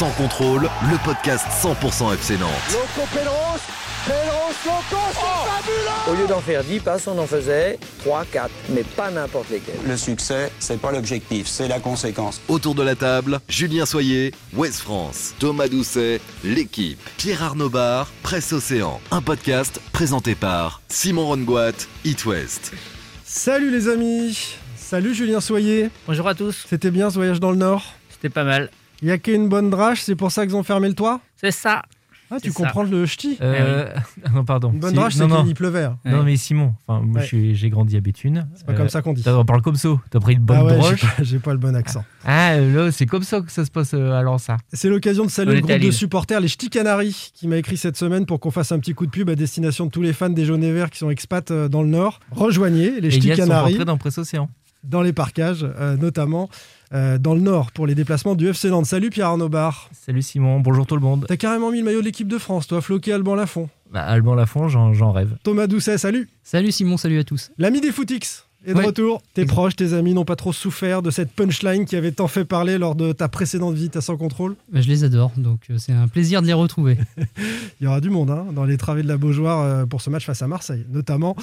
Sans contrôle, le podcast 100% FC Nantes. Loco Pedros, Pedros Loco, c'est fabuleux Au lieu d'en faire 10 passes, on en faisait 3, 4, mais pas n'importe lesquels. Le succès, c'est pas l'objectif, c'est la conséquence. Autour de la table, Julien Soyer, Ouest France, Thomas Doucet, l'équipe, Pierre Arnaud Bar, Presse Océan. Un podcast présenté par Simon Rongoat, It West. Salut les amis Salut Julien Soyer Bonjour à tous, C'était bien ce voyage dans le Nord? C'était pas mal. Il y a qu'une bonne drache, c'est pour ça qu'ils ont fermé le toit C'est ça. Ah, tu ça. comprends le ch'ti Euh, non, pardon. Une bonne drache, c'est qu'il pleuvait. hein. Non, mais Simon, enfin, moi, Ouais. j'ai grandi à Béthune. C'est pas comme ça qu'on dit. On parle comme ça. T'as pris une bonne Ah ouais, j'ai pas, le bon accent. Ah, euh, là, c'est comme ça que ça se passe euh, alors ça. C'est l'occasion de saluer On le groupe à de supporters, les Ch'tis Canaries, qui m'a écrit cette semaine pour qu'on fasse un petit coup de pub à destination de tous les fans des jaunes et verts qui sont expats euh, dans le Nord. Rejoignez les Ch'tis gars sont Canaries rentrés dans Presse Océan. dans les parcages, euh, notamment euh, dans le Nord pour les déplacements du FC Nantes. Salut Pierre Arnaud Bar. Salut Simon, bonjour tout le monde. T'as carrément mis le maillot de l'équipe de France, toi, floqué Alban Lafont. Bah, Alban Lafont, j'en rêve. Thomas Doucet, salut. Salut Simon, salut à tous. L'ami des footix est de Ouais. retour. Tes proches, tes amis n'ont pas trop souffert de cette punchline qui avait tant fait parler lors de ta précédente visite à Sans Contrôle? Bah, je les adore, donc euh, c'est un plaisir de les retrouver. Il y aura du monde hein, dans les travées de la Beaujoire euh, pour ce match face à Marseille, notamment.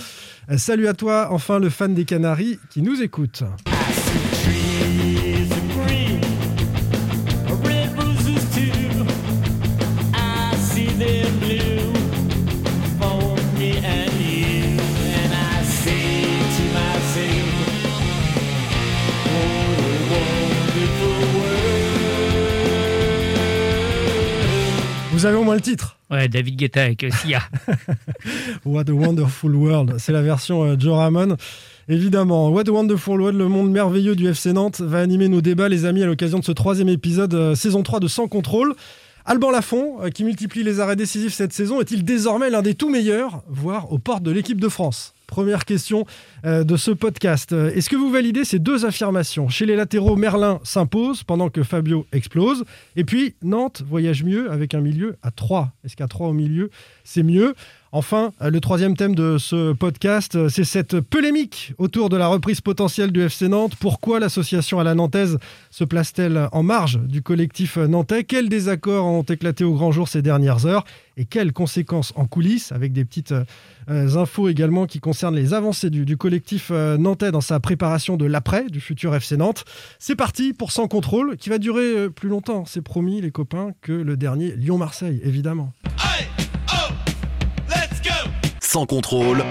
Euh, salut à toi, enfin le fan des Canaries qui nous écoute. Vous avez au moins le titre. Ouais, David Guetta avec euh, Sia. What a Wonderful World. C'est la version euh, Joe Ramon. Évidemment, What a Wonderful World, le monde merveilleux du FC Nantes, va animer nos débats, les amis, à l'occasion de ce troisième épisode, euh, saison 3 de Sans Contrôle. Alban Lafont, euh, qui multiplie les arrêts décisifs cette saison, est-il désormais l'un des tout meilleurs, voire aux portes de l'équipe de France? Première question euh, de ce podcast. Euh, Est-ce que vous validez ces deux affirmations? Chez les latéraux, Merlin s'impose pendant que Fabio explose. Et puis, Nantes voyage mieux avec un milieu à 3. Est-ce qu'à 3 au milieu, c'est mieux? Enfin, euh, le troisième thème de ce podcast, euh, c'est cette polémique autour de la reprise potentielle du FC Nantes. Pourquoi l'association à la Nantaise se place-t-elle en marge du collectif nantais? Quels désaccords ont éclaté au grand jour ces dernières heures? Et quelles conséquences en coulisses? Avec des petites euh, infos également qui concernent les avancées du, collectif nantais dans sa préparation de l'après du futur FC Nantes. C'est parti pour Sans Contrôle, qui va durer plus longtemps, c'est promis les copains, que le dernier Lyon-Marseille, évidemment. Sans contrôle,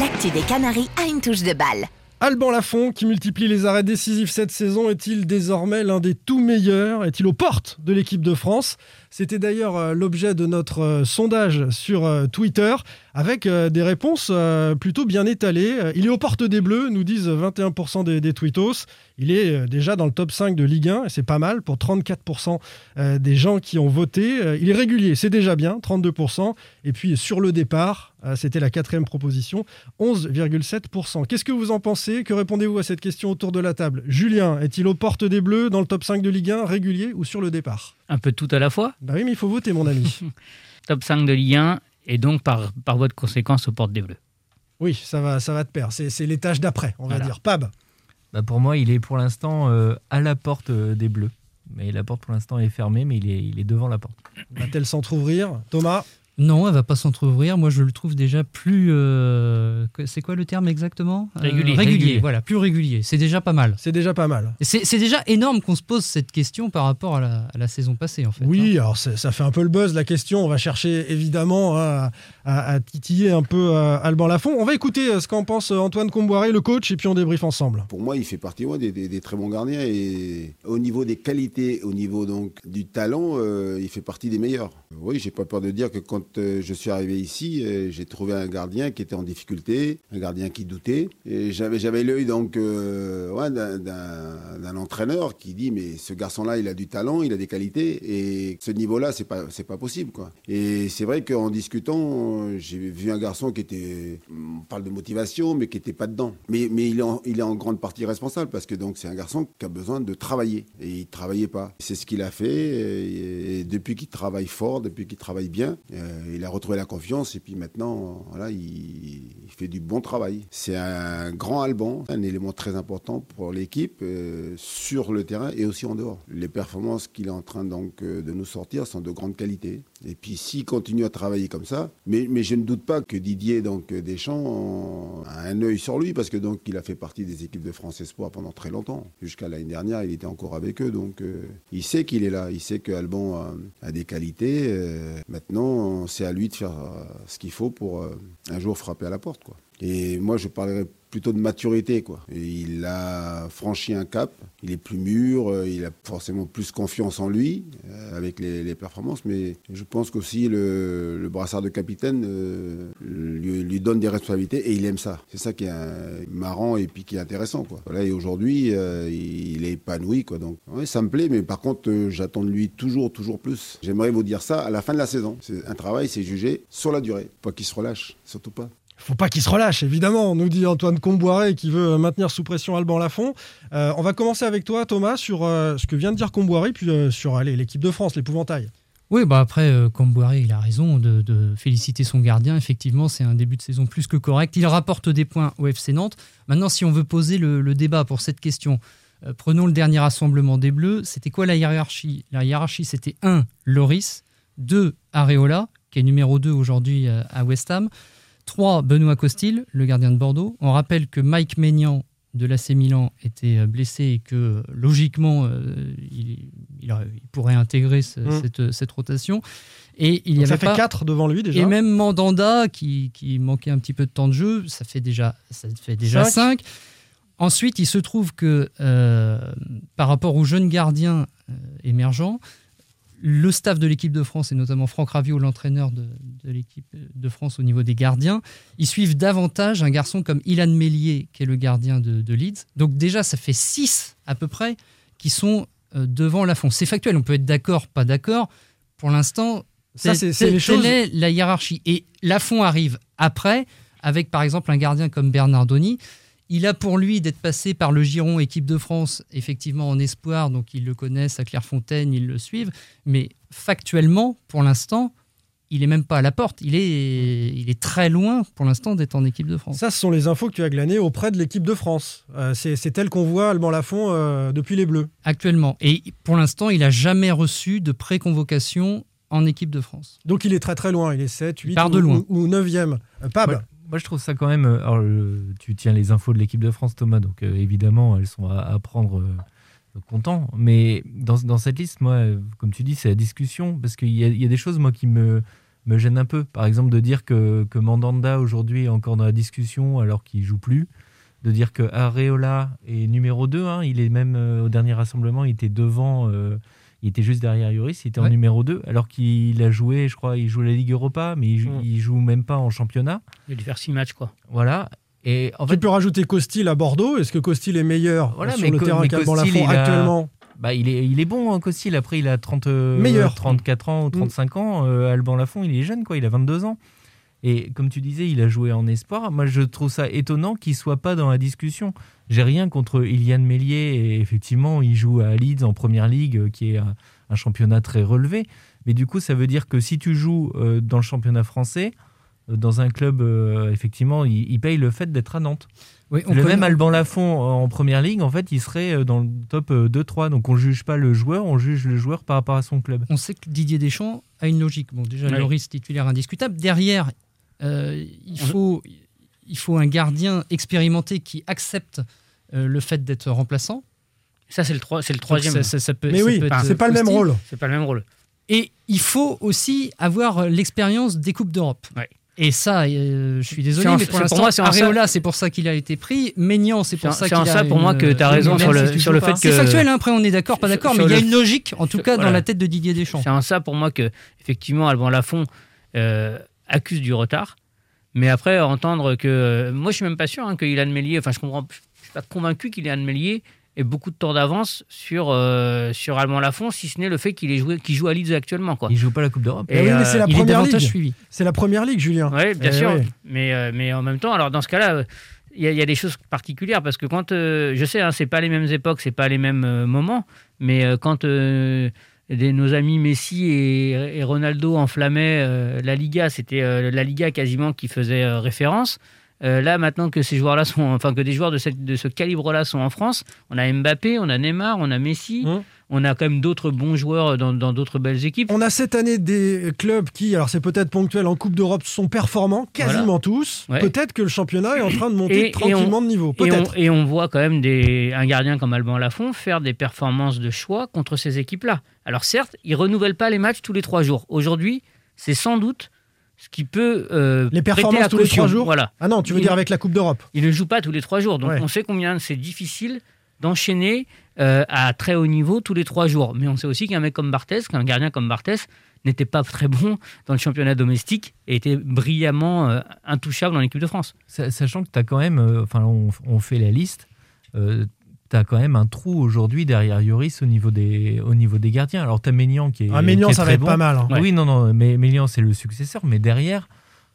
L'actu des Canaries a une touche de balle. Alban Lafont, qui multiplie les arrêts décisifs cette saison, est-il désormais l'un des tout meilleurs? Est-il aux portes de l'équipe de France? C'était d'ailleurs euh, l'objet de notre euh, sondage sur euh, Twitter, avec des réponses plutôt bien étalées. Il est aux portes des Bleus, nous disent 21% des, des tweetos. Il est déjà dans le top 5 de Ligue 1, et c'est pas mal pour 34% euh, des gens qui ont voté. Il est régulier, c'est déjà bien, 32%. Et puis sur le départ, c'était la quatrième proposition, 11,7%. Qu'est-ce que vous en pensez? Que répondez-vous à cette question autour de la table? Julien, est-il aux portes des Bleus dans le top 5 de Ligue 1, régulier ou sur le départ? Un peu tout à la fois. Bah oui, mais il faut voter, mon ami. Top 5 de Ligue 1 et donc par, par voie de conséquence aux portes des Bleus. oui, ça va, ça va de pair. C'est l'étage d'après, on va dire. Pab Bah, pour moi, il est pour l'instant euh, à la porte euh, des Bleus. Mais la porte pour l'instant est fermée, mais il est, il est devant la porte. va-t-elle s'entrouvrir? Thomas? Non, elle va pas s'entrouvrir. Moi, je le trouve déjà plus. euh, c'est quoi le terme exactement? Euh, Régulier. régulier. Voilà, plus régulier. C'est déjà pas mal. C'est déjà pas mal. C'est déjà énorme qu'on se pose cette question par rapport à la, à la saison passée, en fait. hein. Oui, alors c'est- ça fait un peu le buzz la question. On va chercher évidemment hein, à, à titiller un peu euh, Alban Lafont. On va écouter ce qu'en pense Antoine Comboiré, le coach, et puis on débriefe ensemble. Pour moi, il fait partie ouais, des, des- des très bons gardiens et au niveau des qualités, au niveau donc du talent, euh, il fait partie des meilleurs. Oui, j'ai pas peur de dire que quand euh, je suis arrivé ici, euh, j'ai trouvé un gardien qui était en difficulté, un gardien qui doutait. J'avais l'œil donc euh, d'un- entraîneur qui dit mais ce garçon-là, il a du talent, il a des qualités et ce niveau-là, c'est pas c'est pas possible quoi. Et c'est vrai qu'en discutant, j'ai vu un garçon qui était, on parle de motivation, mais qui était pas dedans. Mais il est en, grande partie responsable parce que donc c'est un garçon qui a besoin de travailler et il travaillait pas. C'est ce qu'il a fait et, depuis qu'il travaille fort, depuis qu'il travaille bien, il a retrouvé la confiance et puis maintenant, il fait du bon travail. C'est un grand Alban, un élément très important pour l'équipe euh, sur le terrain et aussi en dehors. Les performances qu'il est en train donc euh, de nous sortir sont de grande qualité. Et puis s'il continue à travailler comme ça, mais, je ne doute pas que Didier donc Deschamps a un œil sur lui parce que donc il a fait partie des équipes de France Espoir pendant très longtemps. Jusqu'à l'année dernière, il était encore avec eux, donc euh, il sait qu'il est là, il sait que Alban a, des qualités. euh, maintenant, c'est à lui de faire euh, ce qu'il faut pour euh, un jour frapper à la porte, quoi. Et moi, je parlerais plutôt de maturité, quoi. Il a franchi un cap, il est plus mûr, euh, il a forcément plus confiance en lui euh, avec les, performances, mais je pense qu'aussi le, le brassard de capitaine euh, lui, donne des responsabilités et il aime ça. C'est ça qui est marrant et puis qui est intéressant, quoi. Voilà, et aujourd'hui, il est épanoui, quoi. Donc, ouais, ça me plaît, mais par contre, j'attends de lui toujours, toujours plus. J'aimerais vous dire ça à la fin de la saison. C'est un travail, c'est jugé sur la durée, pas qu'il se relâche, surtout pas. Faut pas qu'il se relâche, évidemment, nous dit Antoine Comboiré qui veut euh, maintenir sous pression Alban Lafont. Euh, on va commencer avec toi, Thomas, sur euh, ce que vient de dire Comboiré, puis sur l'équipe de France, l'épouvantail. Oui, bah après, Comboiré, il a raison de, féliciter son gardien. Effectivement, c'est un début de saison plus que correct. Il rapporte des points au FC Nantes. Maintenant, si on veut poser le, le débat pour cette question, prenons le dernier rassemblement des Bleus. C'était quoi la hiérarchie? La hiérarchie, c'était 1, Loris, 2, Areola, qui est numéro 2 aujourd'hui à West Ham, 3, Benoît Costil, le gardien de Bordeaux. On rappelle que Mike Maignan de l'AC Milan était euh, blessé et que euh, logiquement euh, il, il a- il pourrait intégrer ce- Mm. cette, cette rotation. Et il y Donc ça avait fait pas- 4 devant lui déjà. et même Mandanda, qui, qui manquait un petit peu de temps de jeu, ça fait déjà, ça fait déjà Cinq. 5. Ensuite, il se trouve que euh, par rapport aux jeunes gardiens euh, émergents, le staff de l'équipe de France, et notamment Franck Raviot, l'entraîneur de, de l'équipe de France au niveau des gardiens, ils suivent davantage un garçon comme Ilan Mellier, qui est le gardien de, de Leeds. Donc déjà, ça fait 6 à peu près qui sont euh, devant Lafont. C'est factuel, on peut être d'accord, pas d'accord. Pour l'instant, Ça, c'est- les choses- est la hiérarchie. Et Lafont arrive après, avec par exemple un gardien comme Bernardoni. Il a pour lui d'être passé par le Giron équipe de France, effectivement en espoir, donc ils le connaissent à Clairefontaine, ils le suivent. Mais factuellement, pour l'instant, il est même pas à la porte. Il est, il est très loin pour l'instant d'être en équipe de France. Ça, ce sont les infos que tu as glanées auprès de l'équipe de France. Euh, c'est tel qu'on voit Alban Lafont euh, depuis les Bleus. Actuellement. Et pour l'instant, il a jamais reçu de pré-convocation en équipe de France. Donc il est très très loin, il est 7, 8 part ou, de loin. ou, ou 9e. Euh, Pab, moi, je trouve ça quand même. euh, alors, tu tiens les infos de l'équipe de France, Thomas, donc euh, évidemment, elles sont à, prendre euh, content. Mais dans, cette liste, moi, comme tu dis, c'est la discussion, parce qu'il y a des choses, moi, qui me, me gênent un peu. Par exemple, de dire que, que Mandanda, aujourd'hui, est encore dans la discussion alors qu'il joue plus. De dire que Areola est numéro 2, hein, il est même euh, au dernier rassemblement, il était devant. Euh, il était juste derrière Yoris, il était en numéro 2, alors qu'il a joué, je crois, il joue la Ligue Europa, mais il, joue- Mm. il joue même pas en championnat. Il a dû faire six matchs, quoi. Voilà. Et en tu fait, peux rajouter Costil à Bordeaux. Est-ce que Costil est meilleur Voilà, sur mais le Co- terrain qu'Alban Costil, Lafont actuellement bah, il, est, il est bon, hein, Costil. Après, il a 30, euh, Meilleur. 34 ans ou 35 ans. Euh, Alban Lafont, il est jeune, quoi. Il a 22 ans. Et comme tu disais, il a joué en espoir. Moi, je trouve ça étonnant qu'il soit pas dans la discussion. J'ai rien contre Ilian Mélier. Et effectivement, il joue à Leeds en première ligue, euh, qui est un, championnat très relevé. Mais du coup, ça veut dire que si tu joues euh, dans le championnat français, euh, dans un club, euh, effectivement, il, il paye le fait d'être à Nantes. Oui, on le connaît- même Alban Lafont en première ligue, en fait, il serait dans le top euh, 2-3. Donc on juge pas le joueur, on juge le joueur par rapport à son club. On sait que Didier Deschamps a une logique. Bon, déjà, Oui. Loris, titulaire indiscutable. Derrière, euh, il, faut, il faut un gardien expérimenté qui accepte euh, le fait d'être remplaçant. Ça, c'est le, troi- c'est le troisième. ça- ça- ça peut- Mais ça oui, peut être c'est pas le même rôle. C'est pas le même rôle. Et il faut aussi avoir l'expérience des Coupes d'Europe. Ouais. Et ça, euh, je suis désolé, C'est mais pour c'est- l'instant, moi, c'est en ça- Areola, c'est pour ça qu'il a été pris. Maignan, c'est pour C'est en- ça c'est qu'il a ça, pour moi, que t'as Oui, raison sur le- si tu sur le pas. fait C'est que- factuel, hein, après on est d'accord, pas d'accord, mais il y a une logique, en tout cas, dans la tête de Didier Deschamps. C'est en ça pour moi que, effectivement, Alban Lafont euh, accuse du retard. Mais après, entendre que. euh, moi, je suis même pas sûr hein, que Ilan Mélier. Enfin, je comprends. Je suis pas convaincu qu'Ilan Mélier ait beaucoup de temps d'avance sur, euh, sur Alban Lafont, si ce n'est le fait qu'il ait joué- qu'il joue à Leeds actuellement. Quoi. Il joue pas la Coupe d'Europe. Eh oui, mais c'est la première ligue. C'est la première ligue, Julien. Oui, bien Eh sûr. ouais. Mais, euh, mais en même temps, alors dans ce cas-là, euh, il y, a- il y a des choses particulières parce que quand. euh, je sais, hein, c'est pas les mêmes époques, c'est pas les mêmes euh, moments, mais euh, quand. Nos amis Messi et, et Ronaldo enflammaient euh, la Liga, c'était euh, la Liga quasiment qui faisait euh, référence. Là, maintenant que ces joueurs-là sont, enfin que des joueurs de, cette- de ce calibre-là sont en France, on a Mbappé, on a Neymar, on a Messi, Hum. on a quand même d'autres bons joueurs dans d'autres belles équipes. On a cette année des clubs qui, alors c'est peut-être ponctuel en Coupe d'Europe, sont performants, quasiment Voilà. tous. Ouais. Peut-être que le championnat est en train de monter Et- et tranquillement on- de niveau. Et on, Peut-être. et on voit quand même des, un gardien comme Alban Lafont faire des performances de choix contre ces équipes-là. Alors certes, il renouvelle pas les matchs tous les trois jours. Aujourd'hui, c'est sans doute ce qui peut euh, Les performances à tous les trois jours Voilà. Ah non, tu veux Il- dire avec la Coupe d'Europe Il ne joue pas tous les trois jours, donc Ouais. on sait combien c'est difficile d'enchaîner euh, à très haut niveau tous les trois jours. Mais on sait aussi qu'un mec comme Barthez, qu'un gardien comme Barthez, n'était pas très bon dans le championnat domestique et était brillamment euh, intouchable en équipe de France. Sa- Sachant que tu as quand même, euh, enfin, on, on fait la liste, tu as quand même un trou aujourd'hui derrière Yoris au niveau des, au niveau des gardiens. Alors, tu as Ménian qui est. Ah, Ménian, qui est ça va être bon. pas mal. hein. Ouais. Oui, non, non, mais Mélian, c'est le successeur, mais derrière,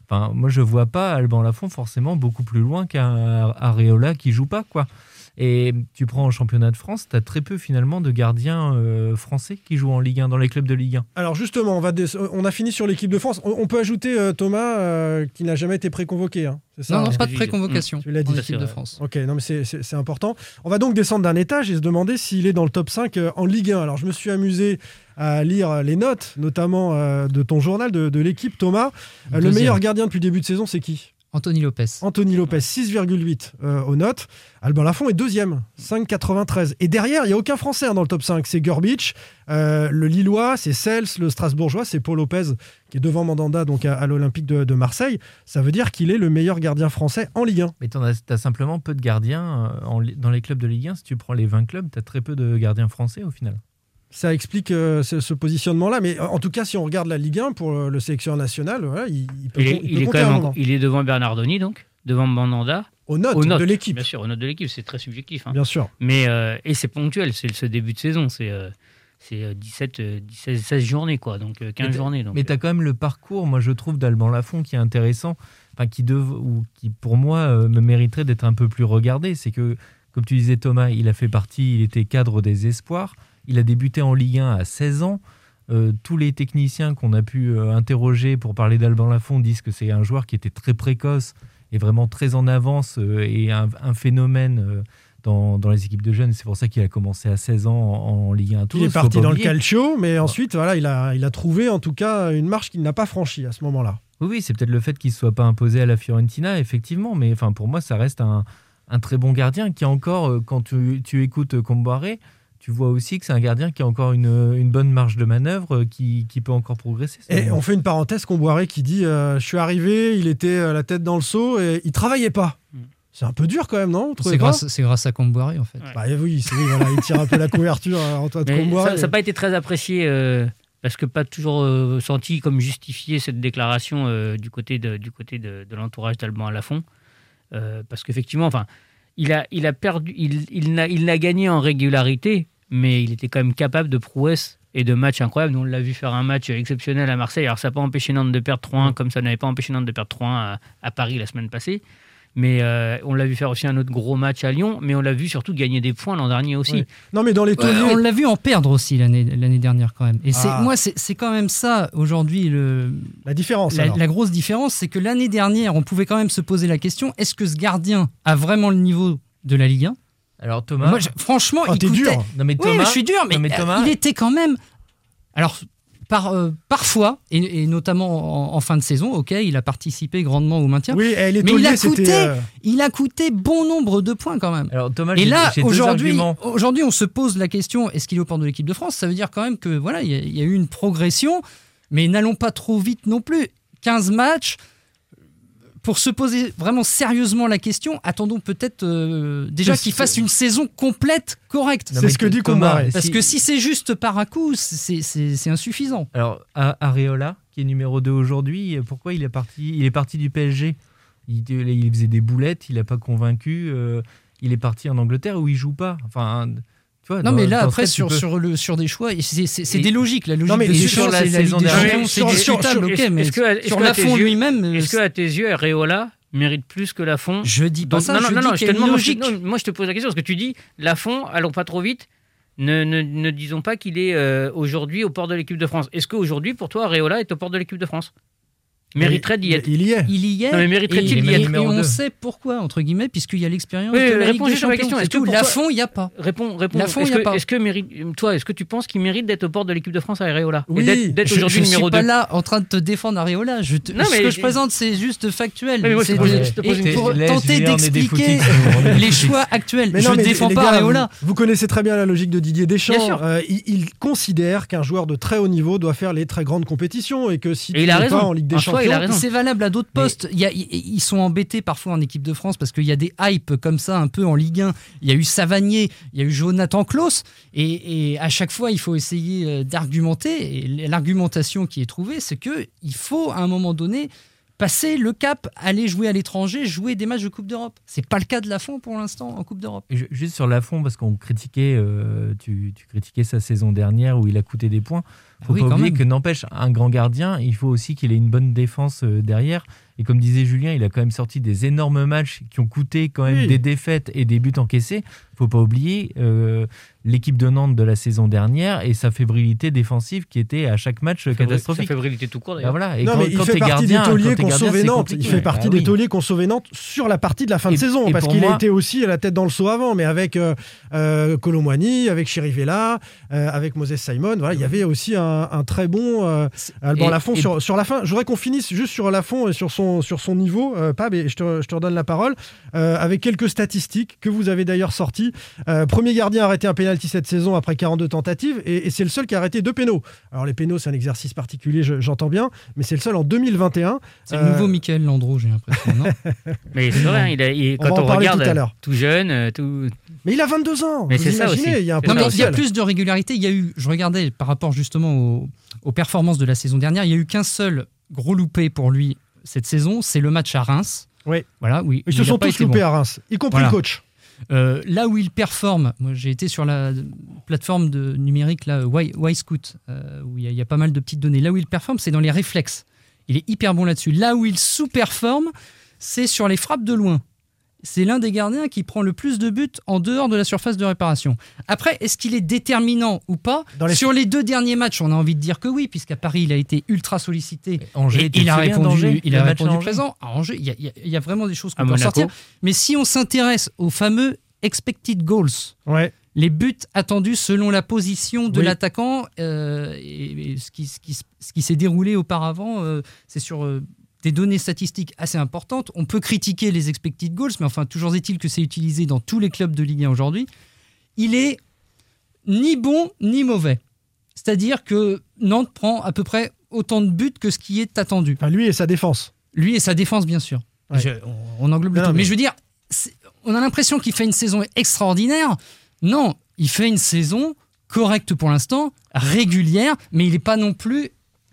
enfin, moi, je vois pas Alban Lafont forcément beaucoup plus loin qu'un Areola qui joue pas, quoi. Et tu prends en championnat de France, tu as très peu finalement de gardiens euh, français qui jouent en Ligue 1, dans les clubs de Ligue 1. Alors justement, on, va dé- on a fini sur l'équipe de France. On, on peut ajouter euh, Thomas euh, qui n'a jamais été préconvoqué. hein. C'est ça Non, non, hein pas de préconvocation Tu l'as dit. en Ça, équipe c'est de. France. Ok, non mais c'est- important. On va donc descendre d'un étage et se demander s'il est dans le top 5 euh, en Ligue 1. Alors je me suis amusé à lire les notes, notamment de ton journal, de, de l'équipe Thomas. Le meilleur gardien depuis le début de saison, c'est qui? Anthony Lopez. Anthony Lopez, 6,8 euh, aux notes. Alban Lafont est deuxième, 5,93. Et derrière, il n'y a aucun Français hein, dans le top 5. C'est Gurbich, euh, le Lillois, c'est Cels, le Strasbourgeois, c'est Paul Lopez qui est devant Mandanda donc à, à l'Olympique de, de Marseille. Ça veut dire qu'il est le meilleur gardien français en Ligue 1. Mais tu as, simplement peu de gardiens euh, en dans les clubs de Ligue 1. Si tu prends les 20 clubs, tu as très peu de gardiens français au final. Ça explique euh, ce, ce positionnement-là. Mais en tout cas, si on regarde la Ligue 1 pour euh, le sélectionneur national, voilà, il, il peut, Il est, il peut est quand même, il est devant Bernardoni donc, devant Mandanda. Aux notes, Aux notes de l'équipe, Bien sûr, aux notes de l'équipe, c'est très subjectif. hein. bien sûr. Mais euh, et c'est ponctuel, c'est ce début de saison, c'est euh, c'est euh, 17, euh, 16, 16 journées quoi, donc euh, 15 Mais t'as- journées. Donc, Mais tu as quand même le parcours, moi je trouve, d'Alban Lafont qui est intéressant, enfin, qui, dev- ou qui pour moi euh, me mériterait d'être un peu plus regardé. C'est que, comme tu disais Thomas, il a fait partie, il était cadre des espoirs, il a débuté en Ligue 1 à 16 ans. Euh, tous les techniciens qu'on a pu euh, interroger pour parler d'Alban Lafont disent que c'est un joueur qui était très précoce et vraiment très en avance euh, et un, un phénomène dans, dans les équipes de jeunes. C'est pour ça qu'il a commencé à 16 ans en, en Ligue 1 à Il est parti dans le calcio, mais ensuite, voilà, il a, il a trouvé en tout cas une marche qu'il n'a pas franchie à ce moment-là. Oui, oui, c'est peut-être le fait qu'il ne soit pas imposé à la Fiorentina, effectivement, mais enfin, pour moi, ça reste un, un très bon gardien qui, encore, quand tu, tu écoutes Comboiré, tu vois aussi que c'est un gardien qui a encore une, une bonne marge de manœuvre, euh, qui, qui peut encore progresser. Et on fait une parenthèse Comboiré qui dit euh, Je suis arrivé, il était euh, la tête dans le seau et il travaillait pas. Mm. C'est un peu dur quand même, non C'est grâce, c'est grâce à Comboiré en fait. Ouais. Bah, oui, voilà, il tire un peu la couverture, Antoine Comboiré. ça n'a pas été très apprécié euh, parce que pas toujours euh, senti comme justifié cette déclaration euh, du côté de, du côté de, de l'entourage d'Alban. Euh, parce qu'effectivement, enfin, il a, il a perdu, il, il n'a, il n'a gagné en régularité, mais il était quand même capable de prouesses et de matchs incroyables. Nous, on l'a vu faire un match exceptionnel à Marseille. Alors, ça n'a pas empêché Nantes de perdre 3-1, comme ça n'avait pas empêché Nantes de perdre 3-1 à, à Paris la semaine passée. Mais euh, on l'a vu faire aussi un autre gros match à Lyon, mais on l'a vu surtout gagner des points l'an dernier aussi. Oui. Non, mais dans les Ouais, on l'a vu en perdre aussi l'année l'année dernière quand même. Et c'est Ah. moi c'est c'est quand même ça aujourd'hui le La différence. la, alors. la grosse différence c'est que l'année dernière on pouvait quand même se poser la question est-ce que ce gardien a vraiment le niveau de la Ligue 1 Alors, Thomas. Moi je- franchement Oh, il coûtait- dur. Non, mais Oui, mais je suis dur mais, non, mais euh, Thomas- il était quand même alors par, euh, parfois et, et notamment en, en fin de saison ok il a participé grandement au maintien Oui, et les Mais il a coûté- euh, il a coûté bon nombre de points quand même Alors, Thomas, Et là, aujourd'hui, aujourd'hui, on se pose la question est-ce qu'il est au port de l'équipe de France? Ça veut dire quand même que voilà, il y, a- il y a eu une progression, mais n'allons pas trop vite non plus. 15 matchs. Pour se poser vraiment sérieusement la question, attendons peut-être euh, déjà qu'il fasse une saison complète correcte. C'est ce que dit Thomas, Comboiré. Parce que si c'est juste par à coup, c'est- c'est c'est insuffisant. Alors, Areola, qui est numéro 2 aujourd'hui, pourquoi il est parti, il est parti du PSG il, il faisait des boulettes, il n'a pas convaincu. euh, il est parti en Angleterre où il joue pas. Enfin, tu vois, Non, dans- mais là, après, sur, peux- sur, le, sur des choix, c'est des logiques. La logique Non, mais de et Deschamps, sur la c'est la saison des dernière- c'est sur- discutable, Est-ce- ok, mais sur lui-même, euh, Est-ce que à tes yeux, Areola mérite plus que Lafont je dis pas ça, non, non, non, je te demande, moi, je- logique. non, moi je te pose la question parce que tu dis Lafont, allons pas trop vite, Ne, ne, ne disons pas qu'il est euh, aujourd'hui au port de l'équipe de France. Est-ce qu'aujourd'hui, pour toi, Areola est au port de l'équipe de France? Mériterait d'y être. Il y est. Il y est. Non, mais mériterait-il et, d'y être et on sait pourquoi, entre guillemets, puisqu'il y a l'expérience Oui, de la réponds Ligue des juste à ma Champions. question. Est-ce que il n'y a pas. Réponds, réponds. La fond, Est-ce il y a que, pas. est-ce que mérite, toi, est-ce que tu penses qu'il mérite d'être au port de l'équipe de France à Areola Oui, d'être- d'être je, aujourd'hui je numéro suis pas 2 là en train de te défendre Areola. Je te- Non, ce mais que je- présente, c'est juste factuel. Mais moi, C'est de- pour question. tenter d'expliquer les choix actuels. Mais je ne défends pas Areola. Vous, connaissez très bien la logique de Didier Deschamps. Bien sûr. Euh, il, considère qu'un joueur de très haut niveau doit faire les très grandes compétitions et que si il a n'es raison. pas en Ligue des soi, il a Champions, raison. C'est valable à d'autres Mais- postes. Il y a- i- ils sont embêtés parfois en équipe de France parce qu'il y a des hypes comme ça un peu en Ligue 1. Il y a eu Savanier, il y a eu Jonathan Klaus. Et, et à chaque fois, il faut essayer euh, d'argumenter. Et l'argumentation qui est trouvée, c'est que il faut à un moment donné passer le cap, aller jouer à l'étranger, jouer des matchs de Coupe d'Europe. C'est pas le cas de Lafont pour l'instant en Coupe d'Europe. Juste sur Lafont, parce qu'on critiquait, euh, tu, tu critiquais sa saison dernière où il a coûté des points. faut oui, pas oublier même. que n'empêche un grand gardien, il faut aussi qu'il ait une bonne défense euh, derrière. Et comme disait Julien, il a quand même sorti des énormes matchs qui ont coûté quand même Oui. des défaites et des buts encaissés. faut pas oublier euh, l'équipe de Nantes de la saison dernière et sa fébrilité défensive qui était à chaque match catastrophique. fébrilité tout court, Bah voilà. Et non, quand, mais il quand fait partie gardien, des tauliers qu'on sauvait Nantes. Il fait Bah partie oui. des tauliers qu'on sauvait Nantes sur la partie de la fin de saison parce qu'il a été aussi à la tête dans le seau avant, mais avec euh, euh, Colomwani, avec Chirivella, euh, avec Moses Simon. Voilà, il y avait aussi un, un très bon euh, Alban Et- Lafont et- sur, sur la fin. Je voudrais qu'on finisse juste sur Lafont et sur son, sur son niveau. Euh, Pab, et je te, je te redonne la parole. euh, avec quelques statistiques que vous avez d'ailleurs sorties. Euh, premier gardien à arrêter un pénalty cette saison après 42 tentatives et, et c'est le seul qui a arrêté deux pénaux. Alors les pénaux, c'est un exercice particulier, je- j'entends bien, mais c'est le seul en 2021. C'est Euh, le nouveau Michael Landreau, j'ai l'impression. non Mais c'est vrai, il a- il- On va quand en on, regarde tout à l'heure. tout jeune, tout. Mais il a 22 ans. Mais c'est ça imaginez, aussi. il y a un C'est Non, mais il y a plus de régularité. Il y a eu, je regardais par rapport justement aux, aux performances de la saison dernière, il y a eu qu'un seul gros loupé pour lui cette saison, c'est le match à Reims. Oui. Voilà, oui. Ils il se a sont tous loupés bon. à Reims, y compris Voilà. le coach. Euh, là où il performe, moi j'ai été sur la plateforme de numérique là, Y, Scout, euh, où il y, a- il y a pas mal de petites données. Là où il performe, c'est dans les réflexes. Il est hyper bon là-dessus. Là où il sous-performe, c'est sur les frappes de loin. C'est l'un des gardiens qui prend le plus de buts en dehors de la surface de réparation. Après, est-ce qu'il est déterminant ou pas Dans les- Sur les deux derniers matchs, on a envie de dire que oui, puisqu'à Paris, il a été ultra sollicité. Angers, Et il a répondu, d'Angers il a répondu Angers présent. À Angers, il y, a- il y a- il y a vraiment des choses qu'on peut Monaco. sortir. Mais si on s'intéresse aux fameux expected goals, Ouais. les buts attendus selon la position de Oui. l'attaquant, euh, et, et ce qui, ce qui- ce qui s'est déroulé auparavant, euh, c'est sur euh, des données statistiques assez importantes. On peut critiquer les expected goals, mais enfin, toujours est-il que c'est utilisé dans tous les clubs de Ligue 1 aujourd'hui. Il est ni bon ni mauvais. C'est-à-dire que Nantes prend à peu près autant de buts que ce qui est attendu. Enfin, lui et sa défense. Lui et sa défense, bien sûr. Ouais. Je- on, on englobe le Non, tout. mais- Mais... je veux dire, on a l'impression qu'il fait une saison extraordinaire. Non, il fait une saison correcte pour l'instant, régulière, mais il n'est pas non plus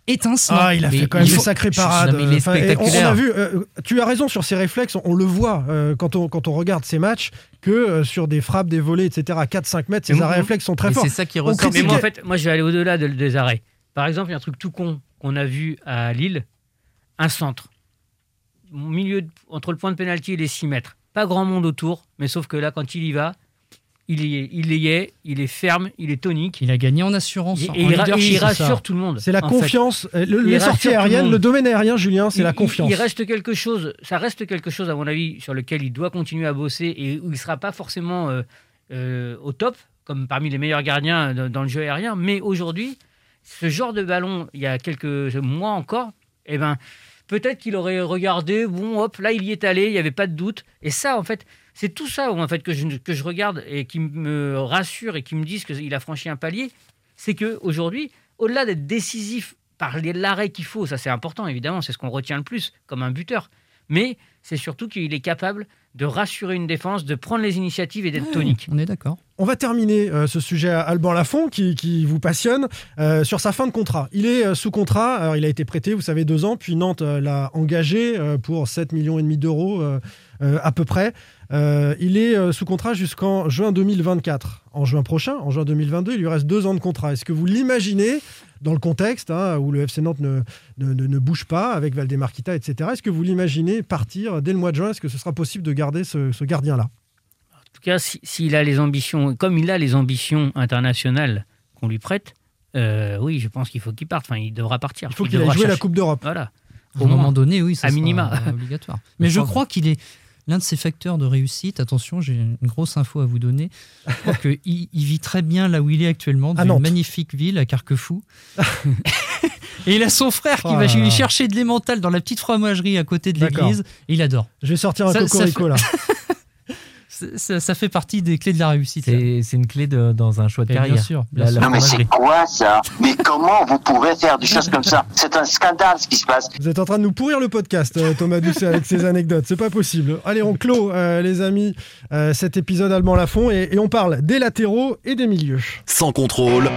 étincelant. Ah, il a Mais fait quand même des faut- sacrées parades. non, mais il est Enfin, et on- on, a vu, euh, tu as raison sur ses réflexes, on, on le voit euh, quand, on, quand on regarde ses matchs, que euh, sur des frappes, des volets, etc., à 4-5 mètres, ses Mais arrêts réflexes sont très Et forts. c'est ça qui ressort. critique- Mais moi, en fait, moi, je vais aller au-delà de- des arrêts. Par exemple, il y a un truc tout con qu'on a vu à Lille un centre. Au milieu, de- entre le point de pénalty et les 6 mètres. Pas grand monde autour, mais sauf que là, quand il y va, il y est, il y est, il est ferme, il est tonique. Il a gagné en assurance, Et, en et il, et il rassure ça. tout le monde. C'est la fait. confiance. euh, le- les sorties le aériennes, le domaine aérien, Julien, c'est la confiance. Il, reste quelque chose, ça reste quelque chose à mon avis sur lequel il doit continuer à bosser et où il sera pas forcément euh, euh, au top, comme parmi les meilleurs gardiens dans, dans le jeu aérien. Mais aujourd'hui, ce genre de ballon, il y a quelques mois encore, eh ben peut-être qu'il aurait regardé, bon hop, là il y est allé, il n'y avait pas de doute. Et ça, en fait, c'est tout ça en fait que je, que je regarde et qui me rassure et qui me disent qu'il a franchi un palier, c'est que aujourd'hui, au-delà d'être décisif par les- l'arrêt qu'il faut, ça c'est important évidemment, c'est ce qu'on retient le plus comme un buteur. Mais c'est surtout qu'il est capable de rassurer une défense, de prendre les initiatives et d'être tonique. On est d'accord. On va terminer euh, ce sujet à Alban Lafont qui, qui vous passionne euh, sur sa fin de contrat. Il est euh, sous contrat, alors il a été prêté, vous savez, deux ans, puis Nantes euh, l'a engagé euh, pour 7 millions et demi d'euros euh, euh, à peu près. Euh, il est euh, sous contrat jusqu'en juin 2024. En juin prochain, en juin 2022, il lui reste deux ans de contrat. Est-ce que vous l'imaginez dans le contexte hein, où le FC Nantes ne, ne, ne- ne bouge pas avec Valdemar Kita, etc. Est-ce que vous l'imaginez partir dès le mois de juin? Est-ce que ce sera possible de garder ce, ce gardien-là? Tout cas, si- s'il a les ambitions, comme il a les ambitions internationales qu'on lui prête, euh, oui, je pense qu'il faut qu'il parte. Enfin, il devra partir. Il faut qu'il devra aille jouer la Coupe d'Europe. Voilà. Au moment donné, oui, ça À sera, minima. obligatoire. Mais je crois qu'il est l'un de ses facteurs de réussite. Attention, j'ai une grosse info à vous donner. Je crois qu'il il vit très bien là où il est actuellement, dans une magnifique ville, à Carquefou. Et il a son frère qui Oh va là lui là. chercher de l'emmental dans la petite fromagerie à côté de l'église. Il adore. Je vais sortir un Ça- ça cocorico fait- là. Ça, fait partie des clés de la réussite. C'est une clé de- dans un choix de Et bien carrière. sûr, bien sûr. Non mais c'est quoi ça? Mais comment vous pouvez faire des choses comme ça? C'est un scandale ce qui se passe. Vous êtes en train de nous pourrir le podcast, euh, Thomas Doucet, avec ses anecdotes. C'est pas possible. Allez, on clôt, euh, les amis, euh, cet épisode Allemand Lafont et, et on parle des latéraux et des milieux. Sans contrôle,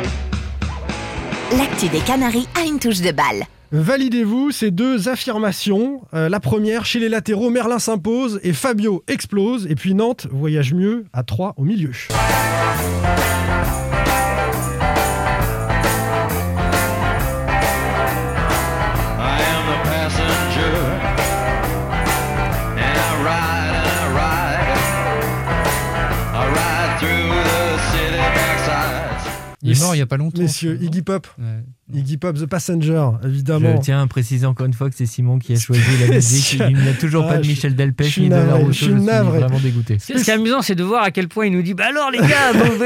L'actu des Canaries a une touche de balle. Validez-vous ces deux affirmations. Euh, la première, chez les latéraux, Merlin s'impose et Fabio explose. Et puis Nantes voyage mieux à 3 au milieu. Il est mort il n'y a pas longtemps. Messieurs, Iggy Pop. Ouais. Iggy Pop, The Passenger, évidemment. Je tiens à préciser encore une fois que c'est Simon qui a choisi la musique. Il n'y a toujours Ah, pas de je- Michel Delpech ni de navré, la je suis Je suis vraiment dégoûté. Ce qui est amusant, c'est de voir à quel point il nous dit Bah alors les gars, vous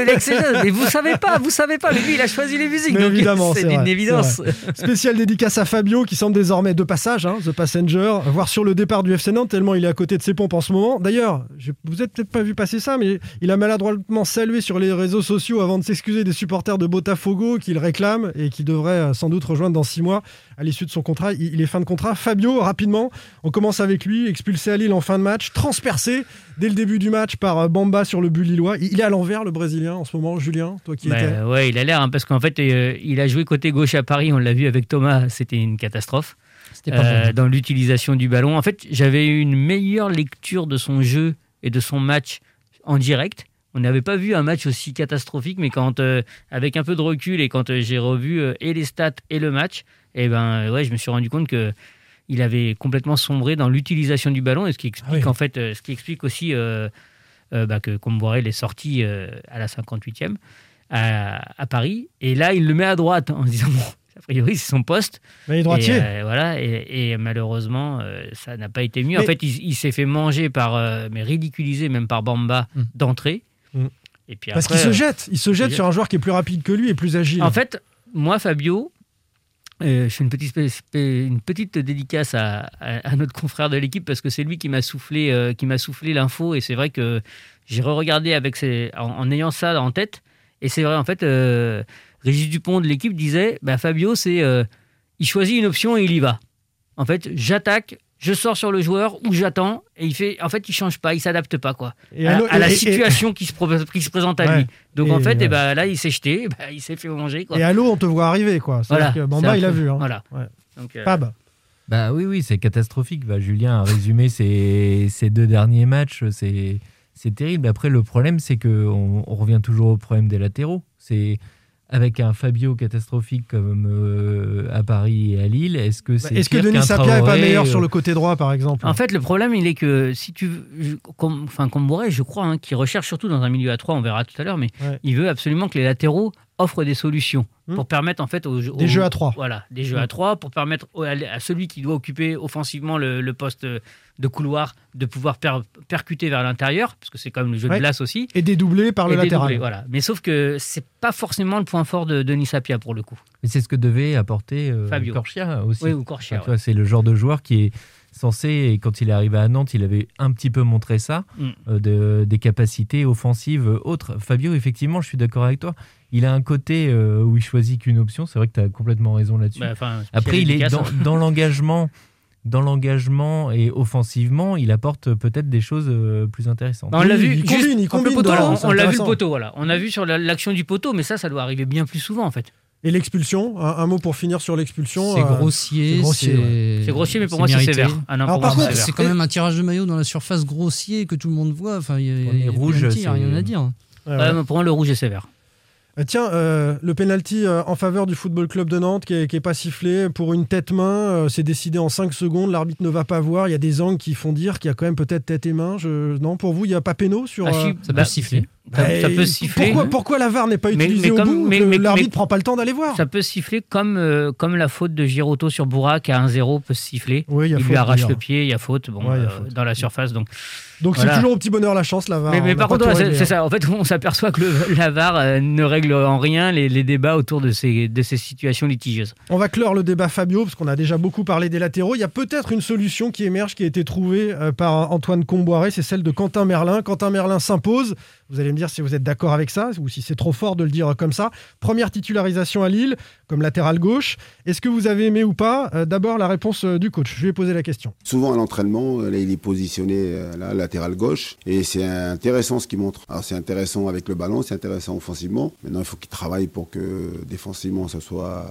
mais vous savez pas, vous savez pas, mais lui il a choisi les musiques, Mais donc évidemment, c'est une évidence. c'est vrai. Spécial dédicace à Fabio qui semble désormais de passage, hein, The Passenger, voire sur le départ du FC Nantes tellement il est à côté de ses pompes en ce moment. D'ailleurs, vous avez peut-être pas vu passer ça, mais il a maladroitement salué sur les réseaux sociaux avant de s'excuser des supporters de Botafogo qu'il réclame et qui devrait euh, sans doute rejoindre dans six mois à l'issue de son contrat. Il est fin de contrat. Fabio, rapidement, on commence avec lui, expulsé à Lille en fin de match, transpercé dès le début du match par euh, Bamba sur le but lillois. Il est à l'envers, le Brésilien, en ce moment, Julien, toi qui Bah, étais. ouais, il a l'air, hein, parce qu'en fait, euh, il a joué côté gauche à Paris, on l'a vu avec Thomas, c'était une catastrophe. C'était pas Euh, joli. dans l'utilisation du ballon. En fait, j'avais eu une meilleure lecture de son jeu et de son match en direct. On n'avait pas vu un match aussi catastrophique, mais quand, euh, avec un peu de recul et quand euh, j'ai revu euh, et les stats et le match, et ben ouais, je me suis rendu compte que il avait complètement sombré dans l'utilisation du ballon et ce qui explique Ah oui. en fait, ce qui explique aussi bah, que Comboiré est sorti à la 58e à, à Paris et là il le met à droite en se disant bon, a priori c'est son poste. Mais il est Et, droitier. euh, voilà, et, et malheureusement, ça n'a pas été mieux. En fait, il, il s'est fait manger par, mais ridiculisé même par Bamba Mm. d'entrée. Mm. Et puis Parce qu'il se euh, jette, il se jette sur un joueur qui est plus rapide que lui et plus agile. En fait, moi, Fabio, euh, je fais une petite, une dédicace à, à- à notre confrère de l'équipe parce que c'est lui qui m'a soufflé, euh, qui m'a soufflé l'info et c'est vrai que j'ai re-regardé avec ses- en, en ayant ça en tête et c'est vrai en fait, euh, Régis Dupont de l'équipe disait, bah, Fabio, c'est, il choisit une option et il y va. En fait, j'attaque. Je sors sur le joueur ou j'attends et il fait. En fait, il change pas, il s'adapte pas quoi Et à, la et- et- situation qui, se, pro- qui se présente à Ouais. lui. Donc en Et, fait, ouais. eh ben, là, il s'est jeté, bah, il s'est fait manger quoi. Et à l'eau, on te voit arriver, quoi. Voilà, que Bamba, il a vu. Hein. voilà. Ouais. Donc, euh, Fab. Bah oui, oui, c'est catastrophique. Bah, Julien a résumé ces, ces deux derniers matchs. C'est, c'est terrible. Après, le problème, c'est qu'on on revient toujours au problème des latéraux. C'est avec un Fabio catastrophique comme euh, à Paris et à Lille. Est-ce que c'est Bah, Est-ce que Denis Sapia est pas meilleur euh, sur le côté droit, par exemple? En fait, le problème, il est que si tu veux, je- comme, enfin, comme Bourret, je crois, hein, qui recherche surtout dans un milieu à 3, on verra tout à l'heure, mais Ouais. il veut absolument que les latéraux offrent des solutions Hmm. pour permettre en fait aux, Des aux- jeux à trois. Voilà, des jeux Hmm. à 3 pour permettre au- à, à celui qui doit occuper offensivement le, le poste de couloir de pouvoir per- percuter vers l'intérieur, parce que c'est comme le jeu Ouais. de glace aussi. Et dédoublé par le et latéral. dédoubler, voilà. Mais sauf que c'est pas forcément le point fort de Denis Sapia pour le coup. Mais c'est ce que devait apporter euh, Fabio. Corchia aussi. Oui, ou Corchia, Enfin, C'est le genre de joueur qui est censé, et quand il est arrivé à Nantes, il avait un petit peu montré ça, Mm. euh, de- des capacités offensives autres. Fabio, effectivement, je suis d'accord avec toi. Il a un côté euh, où il choisit qu'une option. C'est vrai que tu as complètement raison là-dessus. Bah, Après, il est dans, hein. dans l'engagement. Dans l'engagement et offensivement, il apporte peut-être des choses euh, plus intéressantes. Bah, on l'a vu, il juste- combine, il entre le combine, poteau, voilà, on- l'a vu le poteau, voilà. On a vu sur la- l'action du poteau, mais ça, ça doit arriver bien plus souvent en fait. Et l'expulsion, un, un mot pour finir sur l'expulsion. C'est euh, grossier. c'est grossier, ouais. C'est grossier, mais pour moi, c'est sévère. Ah non, Alors, pour par moi, contre, c'est quand même un tirage de maillot dans la surface grossier que tout le monde voit. Enfin, il y a, il y a rouge, penalty, il y a rien à dire. ouais, Ouais, ouais. mais pour moi, le rouge est sévère. Euh, tiens, euh, le penalty euh, en faveur du Football Club de Nantes qui est, qui est pas sifflé pour une tête-main, euh, c'est décidé en 5 secondes, l'arbitre ne va pas voir. Il y a des angles qui font dire qu'il y a quand même peut-être tête et main. Je... Non, pour vous, il n'y a pas péno sur. Ah, si, ça peut siffler. Ça, bah, ça peut siffler. Pourquoi, pourquoi la VAR n'est pas Mais- utilisée mais au comme- bout mais- que mais- L'arbitre prend pas le temps d'aller voir. Ça peut siffler comme, euh, comme la faute de Giroto sur Bourak à 1-0 peut siffler. Oui, il faute, lui arrache le pied, il y a faute, bon, Ouais, il y a euh, faute. dans la surface. Donc, Donc voilà. c'est toujours au petit bonheur la chance, la VAR. Mais, par contre, c'est hein. ça. En fait, on s'aperçoit que le, la VAR euh, ne règle en rien les, les débats autour de ces, de ces situations litigieuses. On va clore le débat Fabio, parce qu'on a déjà beaucoup parlé des latéraux. Il y a peut-être une solution qui émerge, qui a été trouvée par Antoine Comboiré, c'est celle de Quentin Merlin. Quentin Merlin s'impose. Vous allez me si vous êtes d'accord avec ça, ou si c'est trop fort de le dire comme ça. Première titularisation à Lille, comme latéral gauche. Est-ce que vous avez aimé ou pas Euh, D'abord, la réponse euh, du coach? Je lui ai posé la question. Souvent à l'entraînement, là, il est positionné euh, latéral gauche et c'est intéressant ce qu'il montre. Alors c'est intéressant avec le ballon, c'est intéressant offensivement. Maintenant, il faut qu'il travaille pour que défensivement ça soit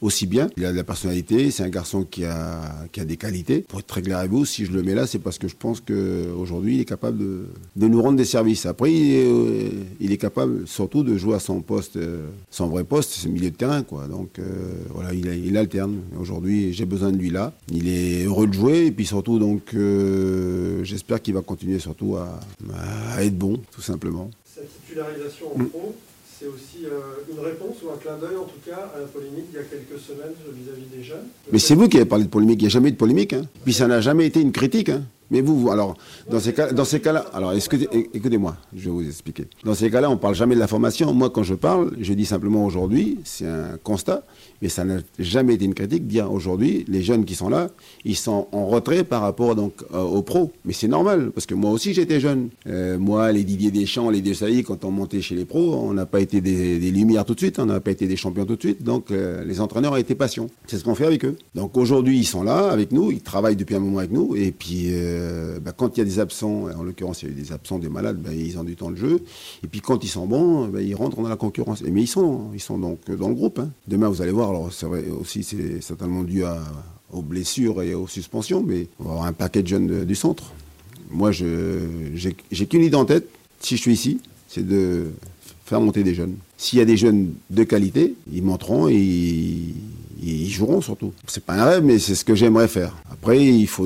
aussi bien. Il a de la personnalité, c'est un garçon qui a, qui a des qualités. Pour être très clair avec vous, si je le mets là, c'est parce que je pense qu'aujourd'hui, il est capable de, de nous rendre des services. Après, il est, euh, capable surtout de jouer à son poste, euh, son vrai poste, c'est milieu de terrain. Quoi. Euh, voilà, il, il alterne. Aujourd'hui, j'ai besoin de lui là. Il est heureux de jouer et puis surtout, donc, euh, j'espère qu'il va continuer surtout à, à être bon, tout simplement. Sa titularisation en pro, c'est aussi euh, une réponse ou un clin d'œil, en tout cas, à la polémique il y a quelques semaines vis-à-vis des jeunes. Mais c'est vous qui avez parlé de polémique. Il n'y a jamais eu de polémique. Hein. Puis ça n'a jamais été une critique. Hein. Mais vous, alors, dans ces cas, dans ces cas-là, alors, écoutez-moi, je vais vous expliquer. Dans ces cas-là, on parle jamais de la formation. Moi, quand je parle, je dis simplement aujourd'hui, c'est un constat, mais ça n'a jamais été une critique. Dire aujourd'hui, les jeunes qui sont là, ils sont en retrait par rapport donc euh, aux pros. Mais c'est normal, parce que moi aussi, j'étais jeune. Euh, moi, les Didier Deschamps, les Desailly, quand on montait chez les pros, on n'a pas été des, des lumières tout de suite, on n'a pas été des champions tout de suite. Donc, euh, les entraîneurs étaient patients. C'est ce qu'on fait avec eux. Donc aujourd'hui, ils sont là avec nous, ils travaillent depuis un moment avec nous, et puis euh, bah, quand il y a des absents, en l'occurrence, il y a eu des absents, des malades, bah, ils ont du temps de jeu. Et puis quand ils sont bons, bah, ils rentrent dans la concurrence. Mais ils sont, ils sont donc dans le groupe. hein. Demain, vous allez voir, alors c'est vrai aussi, c'est certainement dû aux blessures et aux suspensions, mais on va avoir un paquet de jeunes du centre. Moi, j'ai qu'une idée en tête, si je suis ici, c'est de faire monter des jeunes. S'il y a des jeunes de qualité, ils monteront et ils, ils joueront surtout. C'est pas un rêve, mais c'est ce que j'aimerais faire. Après, il faut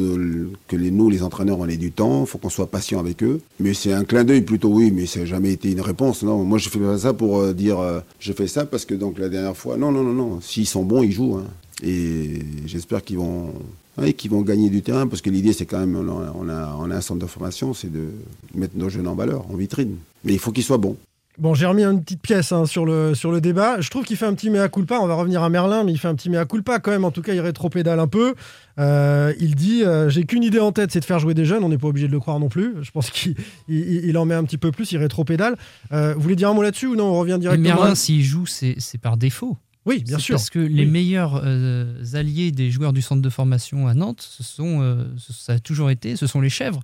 que les, nous, les entraîneurs, on ait du temps, il faut qu'on soit patient avec eux. Mais c'est un clin d'œil plutôt, oui, mais ça n'a jamais été une réponse. Non, moi, je fais ça pour euh, dire euh, je fais ça parce que donc la dernière fois, non, non, non, non. S'ils sont bons, ils jouent. hein. Et j'espère qu'ils vont, vont gagner du terrain parce que l'idée, c'est quand même, on a, on a un centre de formation, c'est de mettre nos jeunes en valeur, en vitrine. Mais il faut qu'ils soient bons. Bon, j'ai remis une petite pièce hein, sur, le, sur le débat. Je trouve qu'il fait un petit mea culpa. On va revenir à Merlin, mais il fait un petit mea culpa quand même. En tout cas, il rétropédale un peu. Euh, il dit euh, J'ai qu'une idée en tête, c'est de faire jouer des jeunes. On n'est pas obligé de le croire non plus. Je pense qu'il il- il en met un petit peu plus. Il rétropédale. Euh, vous voulez dire un mot là-dessus ou non? On revient directement Merlin, s'il joue, c'est par défaut. Oui, bien sûr. Parce que les Oui. meilleurs euh, alliés des joueurs du centre de formation à Nantes, ce sont, ça a toujours été, ce sont les chèvres.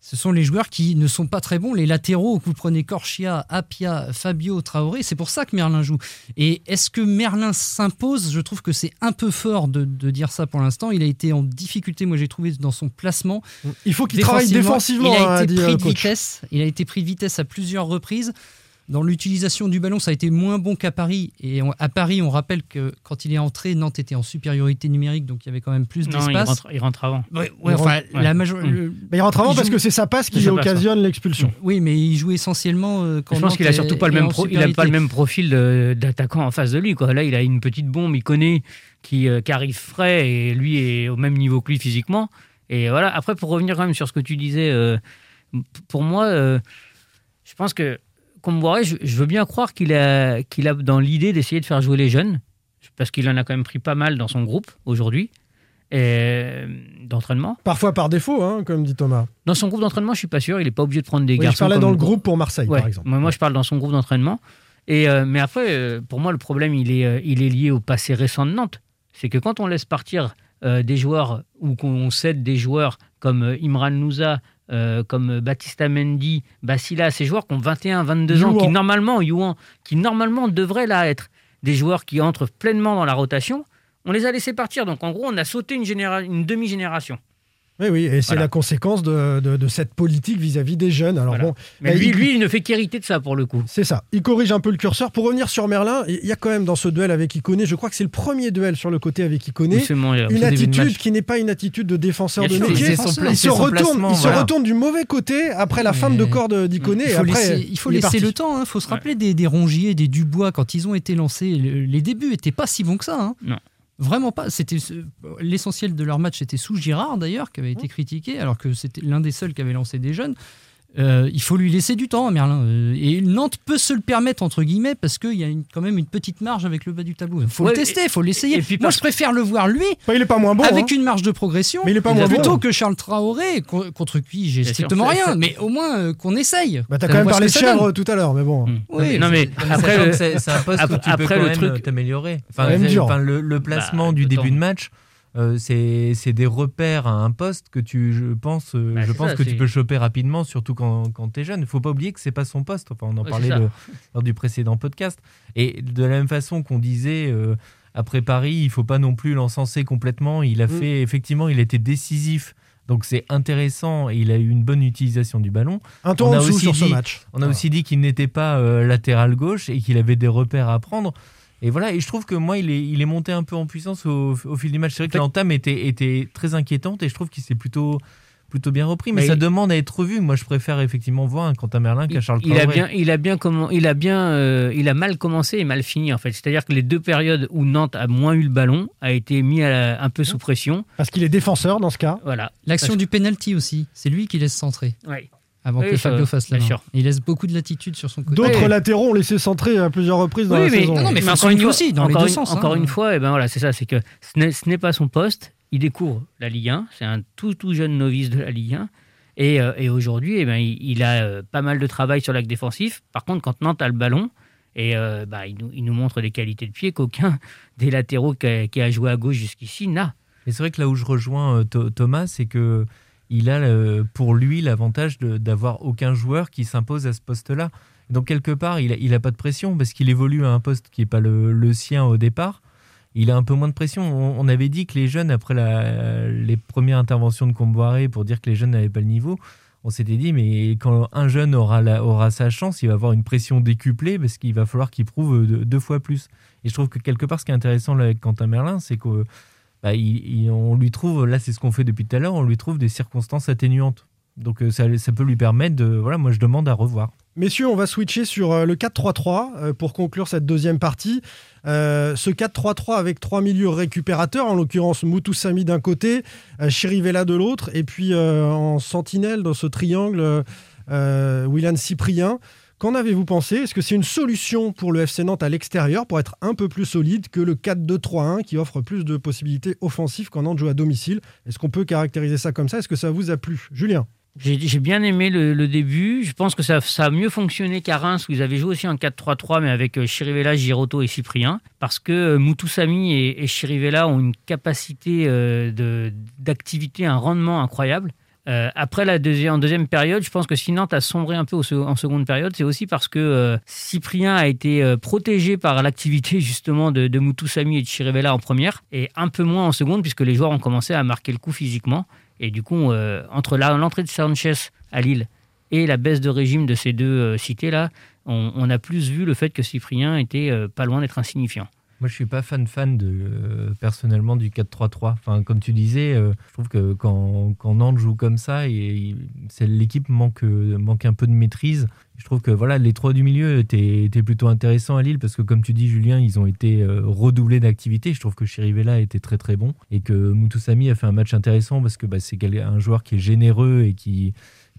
Ce sont les joueurs qui ne sont pas très bons. Les latéraux, que vous prenez Corchia, Apia, Fabio, Traoré, c'est pour ça que Merlin joue. Et est-ce que Merlin s'impose? Je trouve que c'est un peu fort de, de dire ça pour l'instant. Il a été en difficulté, moi j'ai trouvé, dans son placement. Il faut qu'il travaille défensivement, Il hein, a été dit, pris euh, de coach. vitesse. Il a été pris de vitesse à plusieurs reprises. Dans l'utilisation du ballon, ça a été moins bon qu'à Paris. Et on- à Paris, on rappelle que quand il est entré, Nantes était en supériorité numérique, donc il y avait quand même plus Non, il d'espace. rentre, il rentre avant. Ouais, ouais, enfin, la major- Mmh. le- Mais il rentre avant il parce que c'est sa passe qui occasionne l'expulsion. Oui, mais il joue essentiellement euh, quand Je pense Nantes qu'il a est- surtout pas le même en pro- il a pas le supériorité. même profil de- d'attaquant en face de lui quoi. Là, il a une petite bombe, il connaît qui, euh, qui arrive frais et lui est au même niveau que lui physiquement. Et voilà, après pour revenir quand même sur ce que tu disais euh, pour moi euh, je pense que Comboiré, je, je veux bien croire qu'il a qu'il a dans l'idée d'essayer de faire jouer les jeunes parce qu'il en a quand même pris pas mal dans son groupe aujourd'hui et d'entraînement. Parfois par défaut, hein, comme dit Thomas. Dans son groupe d'entraînement, je suis pas sûr. Il n'est pas obligé de prendre des Oui, je garçons. parlais comme- dans le groupe pour Marseille, Ouais, par exemple. Moi, moi, je parle dans son groupe d'entraînement. Et euh, mais après, euh, pour moi, le problème, il est, euh, il est lié au passé récent de Nantes. C'est que quand on laisse partir euh, des joueurs ou qu'on cède des joueurs comme euh, Imran Nouza, euh, comme Baptista Mendy, Basila, ces joueurs qui ont 21, 22 ans, qui normalement, Youan, qui normalement devraient là être des joueurs qui entrent pleinement dans la rotation, on les a laissés partir. Donc en gros, on a sauté une, une demi-génération. Oui, oui, et c'est Voilà. la conséquence de, de- de cette politique vis-à-vis des jeunes. Alors Voilà. bon, Mais lui, il- lui, il ne fait qu'hériter de ça pour le coup. C'est ça. Il corrige un peu le curseur. Pour revenir sur Merlin, il y a quand même dans ce duel avec Iconé, je crois que c'est le premier duel sur le côté avec Iconé, euh, une attitude qui n'est pas une attitude de défenseur de métier. il se retourne, il se retourne du mauvais côté après la fin de corps d'Iconé. Il faut après, laisser, il faut il laisser le temps. Il faut se rappeler des, des Rongier, des Dubois quand ils ont été lancés. le- les débuts étaient pas si bons que ça. hein. Non. Vraiment pas. C'était l'essentiel de leur match était sous Girard d'ailleurs, qui avait été critiqué, alors que c'était l'un des seuls qui avait lancé des jeunes. Euh, il faut lui laisser du temps, Merlin. Euh, et Nantes peut se le permettre entre guillemets parce qu'il y a une- quand même une petite marge avec le bas du tableau. Il faut Ouais, le tester, il faut l'essayer. et puis Moi, parce- je préfère le voir lui Bah, il est pas moins bon. avec hein. une marge de progression Mais il est pas moins plutôt bon. que Charles Traoré co- contre qui j'ai sûr, strictement rien. Mais au moins euh, qu'on essaye. Bah, t'as quand même parlé de chèvre tout à l'heure, mais bon. Hmm. Oui, non mais Non, mais après, le- c'est un poste après- où tu après peux le quand même truc- t'améliorer. Enfin, le, le placement Bah, du début de match, euh, c'est c'est des repères à un poste que tu, je pense, euh, Bah, je pense ça, que tu peux choper rapidement, surtout quand, quand tu es jeune. Il faut pas oublier que c'est pas son poste. Enfin, on en Ouais, parlait le- lors du précédent podcast. Et de la même façon qu'on disait. euh, après Paris, il faut pas non plus l'encenser complètement. Il a Mm. fait, effectivement, il était décisif. Donc c'est intéressant et il a eu une bonne utilisation du ballon. Un tour On en a dessous aussi sur ce dit- match. On a aussi dit qu'il n'était pas euh, latéral gauche et qu'il avait des repères à prendre. Et voilà, et je trouve que moi, il est, il est monté un peu en puissance au, au fil du match. C'est vrai que l'entame était, était très inquiétante et je trouve qu'il s'est plutôt, plutôt bien repris. Mais, Mais ça il- demande à être revu. Moi, je préfère effectivement voir un Quentin Merlin qu'un Charles il a bien, il a bien comment, il a bien, euh, il a mal commencé et mal fini en fait. C'est-à-dire que les deux périodes où Nantes a moins eu le ballon a été mis à la- un peu sous pression. Parce qu'il est défenseur dans ce cas. Voilà. L'action Parce du penalty aussi, c'est lui qui laisse centrer ouais. Avant Oui, que Fabio fasse la bien main. sûr. Il laisse beaucoup de latitude sur son côté. D'autres latéraux ont laissé centrer à plusieurs reprises dans Oui, la mais, saison. non, mais faut encore une fois, aussi, dans les deux une- sens, Encore hein. une fois, et ben voilà, c'est ça, c'est que ce n'est- pas son poste. Il découvre la Ligue 1. C'est un tout tout jeune novice de la Ligue 1. Et, euh, et aujourd'hui, eh ben, il, il a euh, pas mal de travail sur l'acte défensif. Par contre, quand Nantes a le ballon, et euh, bah, il, nous, il nous montre des qualités de pied qu'aucun des latéraux qui a, qui a joué à gauche jusqu'ici n'a. Mais c'est vrai que là où je rejoins euh, Tho- Thomas, c'est que il a euh, pour lui l'avantage d'avoir aucun joueur qui s'impose à ce poste-là. Donc quelque part, il n'a a pas de pression parce qu'il évolue à un poste qui n'est pas le, sien au départ. Il a un peu moins de pression. On, avait dit que les jeunes, après les premières interventions de Comboiré pour dire que les jeunes n'avaient pas le niveau, on s'était dit, mais quand un jeune aura, aura sa chance, il va avoir une pression décuplée parce qu'il va falloir qu'il prouve deux, deux fois plus. Et je trouve que quelque part, ce qui est intéressant avec Quentin Merlin, c'est que bah, on lui trouve, là c'est ce qu'on fait depuis tout à l'heure, on lui trouve des circonstances atténuantes. Donc euh, ça, peut lui permettre de... Voilà, moi je demande à revoir. Messieurs, on va switcher sur euh, le 4-3-3 euh, pour conclure cette deuxième partie. Ce 4-3-3 avec trois milieux récupérateurs, en l'occurrence Moutoussamy d'un côté, Chirivella de l'autre, et puis en sentinelle dans ce triangle, euh, Cyprien. Qu'en avez-vous pensé? Est-ce que c'est une solution pour le FC Nantes à l'extérieur pour être un peu plus solide que le 4-2-3-1 qui offre plus de possibilités offensives quand Nantes joue à domicile? Est-ce qu'on peut caractériser ça comme ça? Est-ce que ça vous a plu? Julien J'ai bien aimé le, début. Je pense que ça, a mieux fonctionné qu'à Reims, où ils avaient joué aussi en 4-3-3, mais avec euh, Chirivella, Giroto et Cyprien. Parce que euh, Moutoussamy et, et Chirivella ont une capacité euh, d'activité, un rendement incroyable. Euh, après la deuxième, période, je pense que si Nantes a sombré un peu en seconde période, c'est aussi parce que euh, Cyprien a été euh, protégé par l'activité justement de, de Moutoussamy et de Chirivella en première, et un peu moins en seconde, puisque les joueurs ont commencé à marquer le coup physiquement. Et du coup, entre l'entrée de Sanchez à Lille et la baisse de régime de ces deux cités-là, on, on a plus vu le fait que Cyprien était pas loin d'être insignifiant. Moi, je suis pas fan fan de euh, personnellement du 4-3-3. Enfin, comme tu disais, euh, je trouve que quand, quand Nantes joue comme ça, et, et l'équipe manque euh, manque un peu de maîtrise. Je trouve que voilà, les trois du milieu étaient, étaient plutôt intéressants à Lille parce que comme tu dis, Julien, ils ont été redoublés d'activité. Je trouve que Chirivella était très très bon et que Moutoussamy a fait un match intéressant parce que bah, c'est un joueur qui est généreux et qui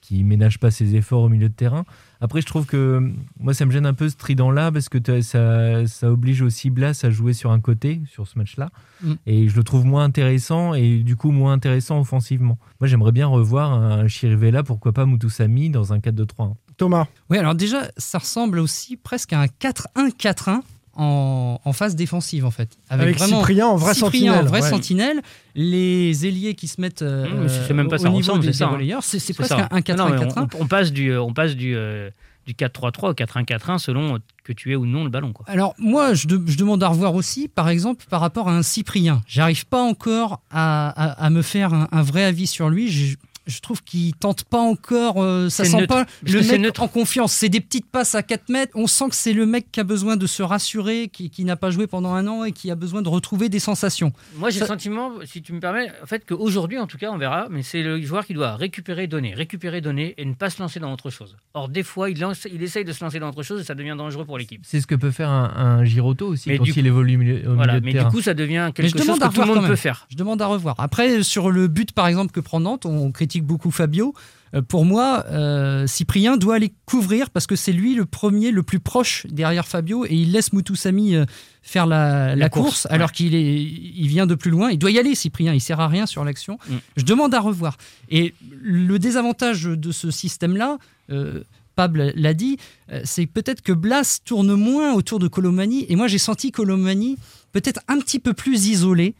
qui ménage pas ses efforts au milieu de terrain. Après, je trouve que moi, ça me gêne un peu ce trident-là parce que ça, ça oblige aussi Blas à jouer sur un côté, sur ce match-là. Mm. Et je le trouve moins intéressant et du coup moins intéressant offensivement. Moi, j'aimerais bien revoir un Chirivella, pourquoi pas Moutoussamy dans un 4-2-3-1. Thomas Oui, alors déjà, ça ressemble aussi presque à un 4-1-4-1 en, en phase défensive, en fait. Avec Cyprien en vrai Cyprien en sentinelle, vrai ouais. sentinelle, les ailiers qui se mettent euh, Mmh, mais c'est même pas au ça niveau ressemble, des, c'est ça, des hein. C'est presque ça. un Non, mais 4-1-4-1. on, on passe du, euh, on passe du, euh, du 4-3-3 au 4-1-4-1 selon que tu aies ou non le ballon. Quoi. Alors moi, je, de- je demande à revoir aussi, par exemple, par rapport à un Cyprien. J'arrive pas encore à, à- à me faire un, un vrai avis sur lui. Je, trouve qu'il tente pas encore. euh, ça sent neutre. pas le mec neutre. en confiance. C'est des petites passes à 4 mètres. On sent que c'est le mec qui a besoin de se rassurer, qui, qui n'a pas joué pendant un an et qui a besoin de retrouver des sensations. Moi, j'ai Ça- le sentiment, si tu me permets, en fait, qu'aujourd'hui, en tout cas, on verra, mais c'est le joueur qui doit récupérer, donner, récupérer, donner et ne pas se lancer dans autre chose. Or, des fois, il, lance, il essaye de se lancer dans autre chose et ça devient dangereux pour l'équipe. C'est ce que peut faire un, un Giroto aussi Mais quand il évolue au milieu, Voilà, de mais terrain. du coup, ça devient quelque chose que tout le monde peut faire. Je demande à revoir. Après, sur le but, par exemple, que prend Nantes, on critique beaucoup Fabio. Euh, Pour moi, euh, Cyprien doit aller couvrir parce que c'est lui le premier, le plus proche derrière Fabio et il laisse Moutoussamy euh, faire la, la course, course, alors qu'il est, il vient de plus loin. Il doit y aller, Cyprien. Il sert à rien sur l'action. Mm. Je demande à revoir. Et le désavantage de ce système-là, euh, Pable l'a dit, c'est peut-être que Blas tourne moins autour de Colomani. Et moi, j'ai senti Colomani peut-être un petit peu plus isolé.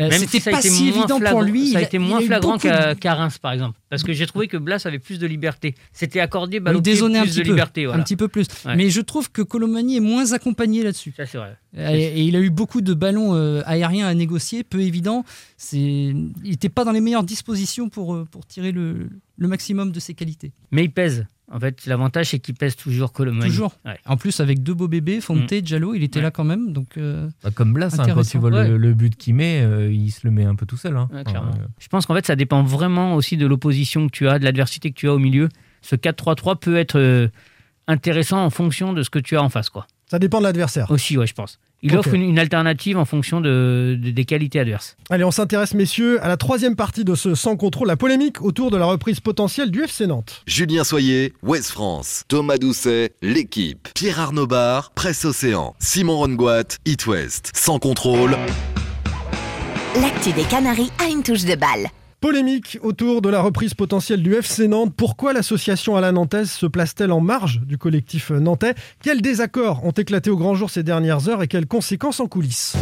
Euh, Même C'était si pas été si moins évident flagrant- pour lui. Ça a été il moins flagrant qu'à Reims, par exemple. Parce que j'ai trouvé que Blas avait plus de liberté. C'était accordé pied, dézonné un plus petit de peu, liberté. voilà. un petit peu plus. Ouais. Mais je trouve que Colomani est moins accompagné là-dessus. Ça, c'est vrai. Et, et il a eu beaucoup de ballons euh, aériens à négocier, peu évident. Il n'était pas dans les meilleures dispositions pour, euh, pour tirer le, le maximum de ses qualités. Mais il pèse. En fait, l'avantage, c'est qu'il pèse toujours Colomani. Toujours. Ouais. En plus, avec deux beaux bébés, Fonte, Mm. Diallo, il était Ouais. là quand même. Donc, euh, Bah, comme Blas, hein, quand Intéressant. tu vois Ouais. le, le but qu'il met, euh, il se le met un peu tout seul. hein. Ouais, Enfin, clairement. euh, Je pense qu'en fait, ça dépend vraiment aussi de l'opposition que tu as, de l'adversité que tu as au milieu. Ce 4-3-3 peut être intéressant en fonction de ce que tu as en face. quoi. Ça dépend de l'adversaire. Aussi, ouais, je pense. Il offre une, une alternative en fonction de, de- des qualités adverses. Allez, on s'intéresse, messieurs, à la troisième partie de ce Sans contrôle, la polémique autour de la reprise potentielle du FC Nantes. Julien Soyer, Ouest France. Thomas Doucet, l'équipe. Pierre Arnaud Bar, Presse Océan. Simon Rongoat, It West. Sans contrôle. L'actu des Canaries a une touche de balle. Polémique autour de la reprise potentielle du FC Nantes. Pourquoi l'association à la Nantaise se place-t-elle en marge du collectif nantais? Quels désaccords ont éclaté au grand jour ces dernières heures et quelles conséquences en coulisses?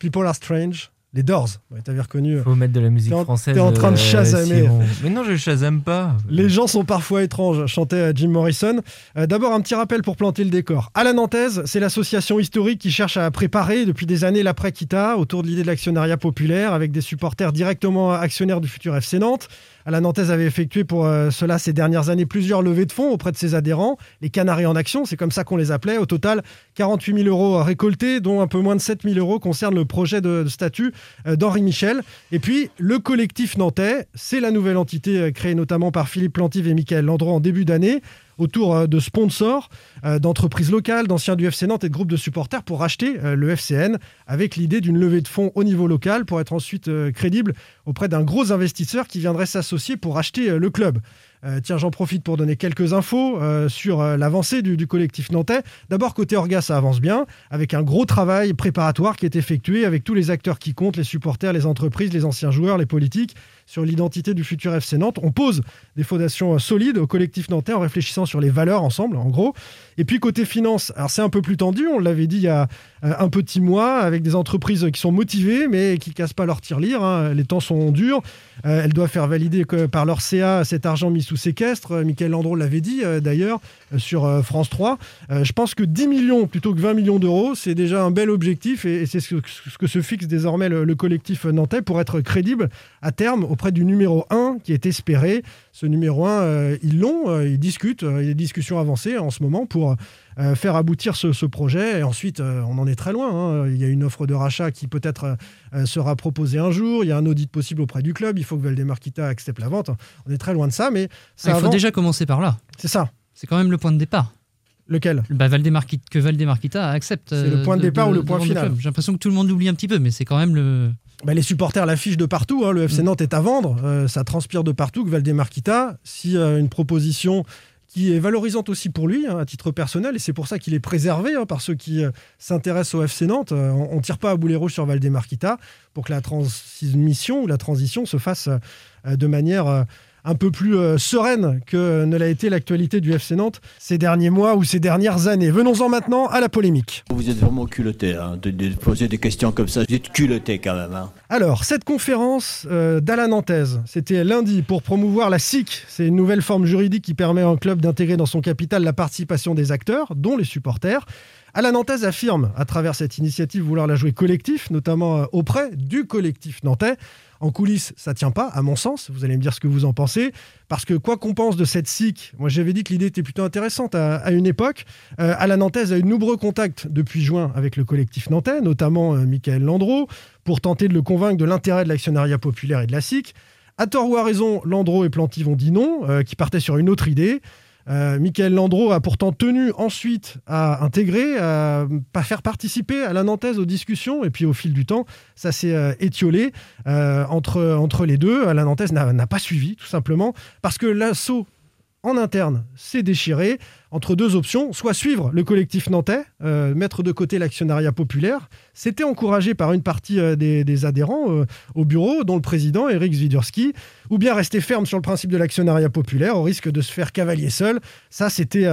People are strange Les Doors, ouais, t'avais reconnu. faut mettre de la musique en- française. t'es en train de euh, chasamer. Simon. Mais non, je chasame pas. Les gens sont parfois étranges, chantait euh, Jim Morrison. Euh, D'abord, un petit rappel pour planter le décor. À la Nantaise, c'est l'association historique qui cherche à préparer depuis des années l'après-Kita autour de l'idée de l'actionnariat populaire avec des supporters directement actionnaires du futur FC Nantes. La Nantaise avait effectué pour euh, cela ces dernières années plusieurs levées de fonds auprès de ses adhérents, les Canaries en action, c'est comme ça qu'on les appelait. Au total, 48 000 euros récoltés, dont un peu moins de 7 000 euros concernent le projet de, de statut euh, d'Henri Michel. Et puis, le collectif nantais, c'est la nouvelle entité euh, créée notamment par Philippe Plantive et Michael Landreau en début d'année autour euh, de sponsors, euh, d'entreprises locales, d'anciens du FC Nantes et de groupes de supporters pour racheter euh, le FCN avec l'idée d'une levée de fonds au niveau local pour être ensuite crédible auprès d'un gros investisseur qui viendrait s'associer pour racheter euh, le club. Tiens, j'en profite pour donner quelques infos sur l'avancée du, du collectif nantais. D'abord, côté Orga, ça avance bien, avec un gros travail préparatoire qui est effectué avec tous les acteurs qui comptent, les supporters, les entreprises, les anciens joueurs, les politiques, sur l'identité du futur FC Nantes. On pose des fondations euh, solides au collectif nantais en réfléchissant sur les valeurs ensemble, en gros. Et puis côté finance, alors c'est un peu plus tendu, on l'avait dit il y a euh, un petit mois, avec des entreprises qui sont motivées, mais qui cassent pas leur tirelire. hein. Les temps sont durs. Euh, elles doivent faire valider par leur CA cet argent mis sous séquestre. Michael Landreau l'avait dit d'ailleurs sur euh, France 3. Euh, je pense que 10 millions plutôt que 20 millions d'euros, c'est déjà un bel objectif et, c'est ce, que- se fixe désormais le, le collectif nantais pour être crédible à terme auprès du numéro 1 qui est espéré. Ce numéro 1, euh, ils l'ont, ils discutent, il y a des discussions avancées en ce moment pour faire aboutir ce, ce projet. Et ensuite, on en est très loin. hein. Il y a une offre de rachat qui peut-être sera proposée un jour. Il y a un audit possible auprès du club. Il faut que Valdemar Kita accepte la vente. On est très loin de ça, mais ça il faut avance. déjà commencer par là. C'est ça. C'est quand même le point de départ. Lequel? Bah, Valdemar Qui- Que Valdemar Kita accepte. C'est le euh, point de départ ou le point final. J'ai l'impression que tout le monde l'oublie un petit peu, mais c'est quand même le. Bah, les supporters l'affichent de partout. hein. Le FC Nantes est à vendre. Euh, ça transpire de partout que Valdemar Kita, si euh, une proposition qui est valorisante aussi pour lui, hein, à titre personnel, et c'est pour ça qu'il est préservé hein, par ceux qui euh, s'intéressent au FC Nantes. On ne tire pas à boulet rouge sur Valdemar Kita pour que la transmission ou la transition se fasse de manière un peu plus euh, sereine que ne l'a été l'actualité du FC Nantes ces derniers mois ou ces dernières années. Venons-en maintenant à la polémique. Vous êtes vraiment culotté hein, de, de poser des questions comme ça. Vous êtes culotté quand même. Hein. Alors, cette conférence euh, d'Alain Nantaise, c'était lundi pour promouvoir la SIC. C'est une nouvelle forme juridique qui permet à un club d'intégrer dans son capital la participation des acteurs, dont les supporters. Alain Nantaise affirme, à travers cette initiative, vouloir la jouer collectif, notamment euh, auprès du collectif nantais. En coulisses, ça tient pas, à mon sens. Vous allez me dire ce que vous en pensez. Parce que quoi qu'on pense de cette SIC, moi j'avais dit que l'idée était plutôt intéressante à, une époque. Euh, Alain Nantaise a eu de nombreux contacts depuis juin avec le collectif nantais, notamment euh, Michael Landreau, pour tenter de le convaincre de l'intérêt de l'actionnariat populaire et de la SIC. À tort ou à raison, Landreau et Planty ont dit non, euh, qui partaient sur une autre idée. Euh, Michael Landreau a pourtant tenu ensuite à intégrer, à faire participer à la aux discussions, et puis au fil du temps, ça s'est euh, étiolé euh, entre, entre les deux. La Nantaise n'a n'a pas suivi, tout simplement, parce que l'assaut en interne s'est déchiré entre deux options, soit suivre le collectif nantais, euh, mettre de côté l'actionnariat populaire. C'était encouragé par une partie euh, des, adhérents euh, au bureau, dont le président Eric Zvidurski, ou bien rester ferme sur le principe de l'actionnariat populaire au risque de se faire cavalier seul. Ça, c'était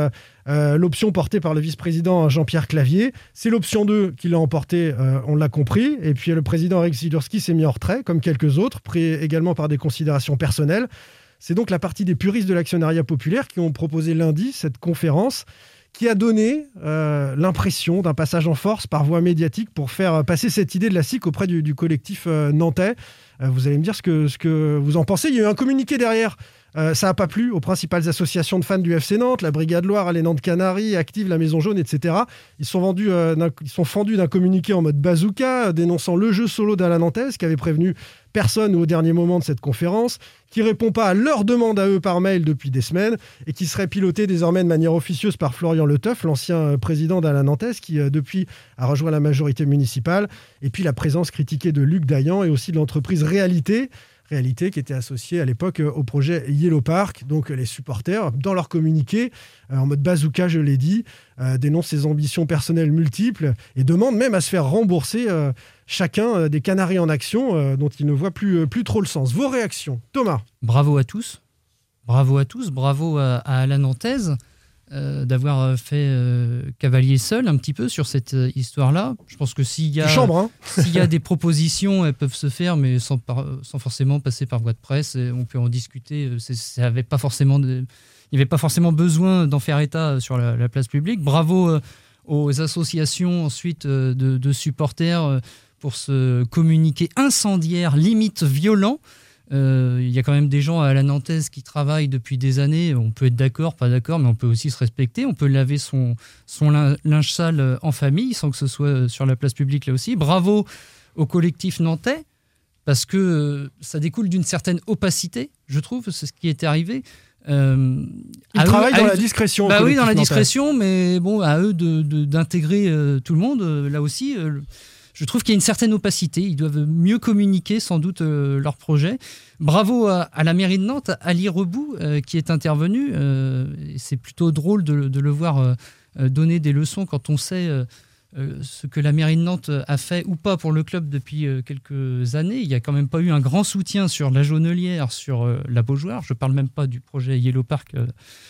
l'option portée par le vice-président Jean-Pierre Clavier. C'est l'option 2 qui l'a emporté, on l'a compris. Et puis le président Eric Zvidurski s'est mis en retrait, comme quelques autres, pris également par des considérations personnelles. C'est donc la partie des puristes de l'actionnariat populaire qui ont proposé lundi cette conférence qui a donné euh, l'impression d'un passage en force par voie médiatique pour faire passer cette idée de la SIC auprès du, collectif euh, nantais. Euh, vous allez me dire ce que, vous en pensez. Il y a eu un communiqué derrière. Euh, ça n'a pas plu aux principales associations de fans du FC Nantes, la Brigade Loire, les Nantes Canaries, Active, la Maison Jaune, etc. Ils sont, vendus, euh, ils sont fendus d'un communiqué en mode bazooka, euh, dénonçant le jeu solo d'Alain Nantes, qui avait prévenu personne au dernier moment de cette conférence, qui répond pas à leurs demandes à eux par mail depuis des semaines, et qui serait piloté désormais de manière officieuse par Florian Leteuf, l'ancien euh, président d'Alain Nantes, qui euh, depuis a rejoint la majorité municipale, et puis la présence critiquée de Luc Dayan et aussi de l'entreprise Réalité, Réalité qui était associée à l'époque euh, au projet Yellow Park. Donc euh, les supporters, dans leur communiqué, euh, en mode bazooka, je l'ai dit, dénoncent ses ambitions personnelles multiples et demandent même à se faire rembourser chacun des Canaries en action dont ils ne voient plus, trop le sens. Vos réactions, Thomas? Bravo à tous. Bravo à tous. Bravo à, à Nantaise euh, d'avoir euh, fait euh, cavalier seul un petit peu sur cette euh, histoire-là. Je pense que s'il y a, hein s'il y a des propositions, elles peuvent se faire, mais sans, par- sans forcément passer par voie de presse. Et on peut en discuter. C'est- Ça avait pas forcément de- il n'y avait pas forcément besoin d'en faire état sur la, la place publique. Bravo aux associations ensuite de, de supporters pour ce communiqué incendiaire, limite violent. Euh, Il y a quand même des gens à la Nantaise qui travaillent depuis des années. On peut être d'accord, pas d'accord, mais on peut aussi se respecter. On peut laver son, son lin- linge sale en famille sans que ce soit euh, sur la place publique là aussi. Bravo au collectif nantais parce que euh, ça découle d'une certaine opacité, je trouve, c'est ce qui est arrivé. Euh, Ils travaillent dans eux- la discrétion, Bah oui, dans la discrétion, mais bon, à eux de- de- d'intégrer euh, tout le monde. euh, là aussi, je trouve qu'il y a une certaine opacité. Ils doivent mieux communiquer sans doute euh, leur projet. Bravo à, la mairie de Nantes, à Ali Rebout, euh, qui est intervenu. euh, C'est plutôt drôle de, le voir donner des leçons quand on sait ce que la mairie de Nantes a fait ou pas pour le club depuis euh, quelques années. Il n'y a quand même pas eu un grand soutien sur la Jaunelière, sur euh, la Beaujoire. Je ne parle même pas du projet Yellow Park euh,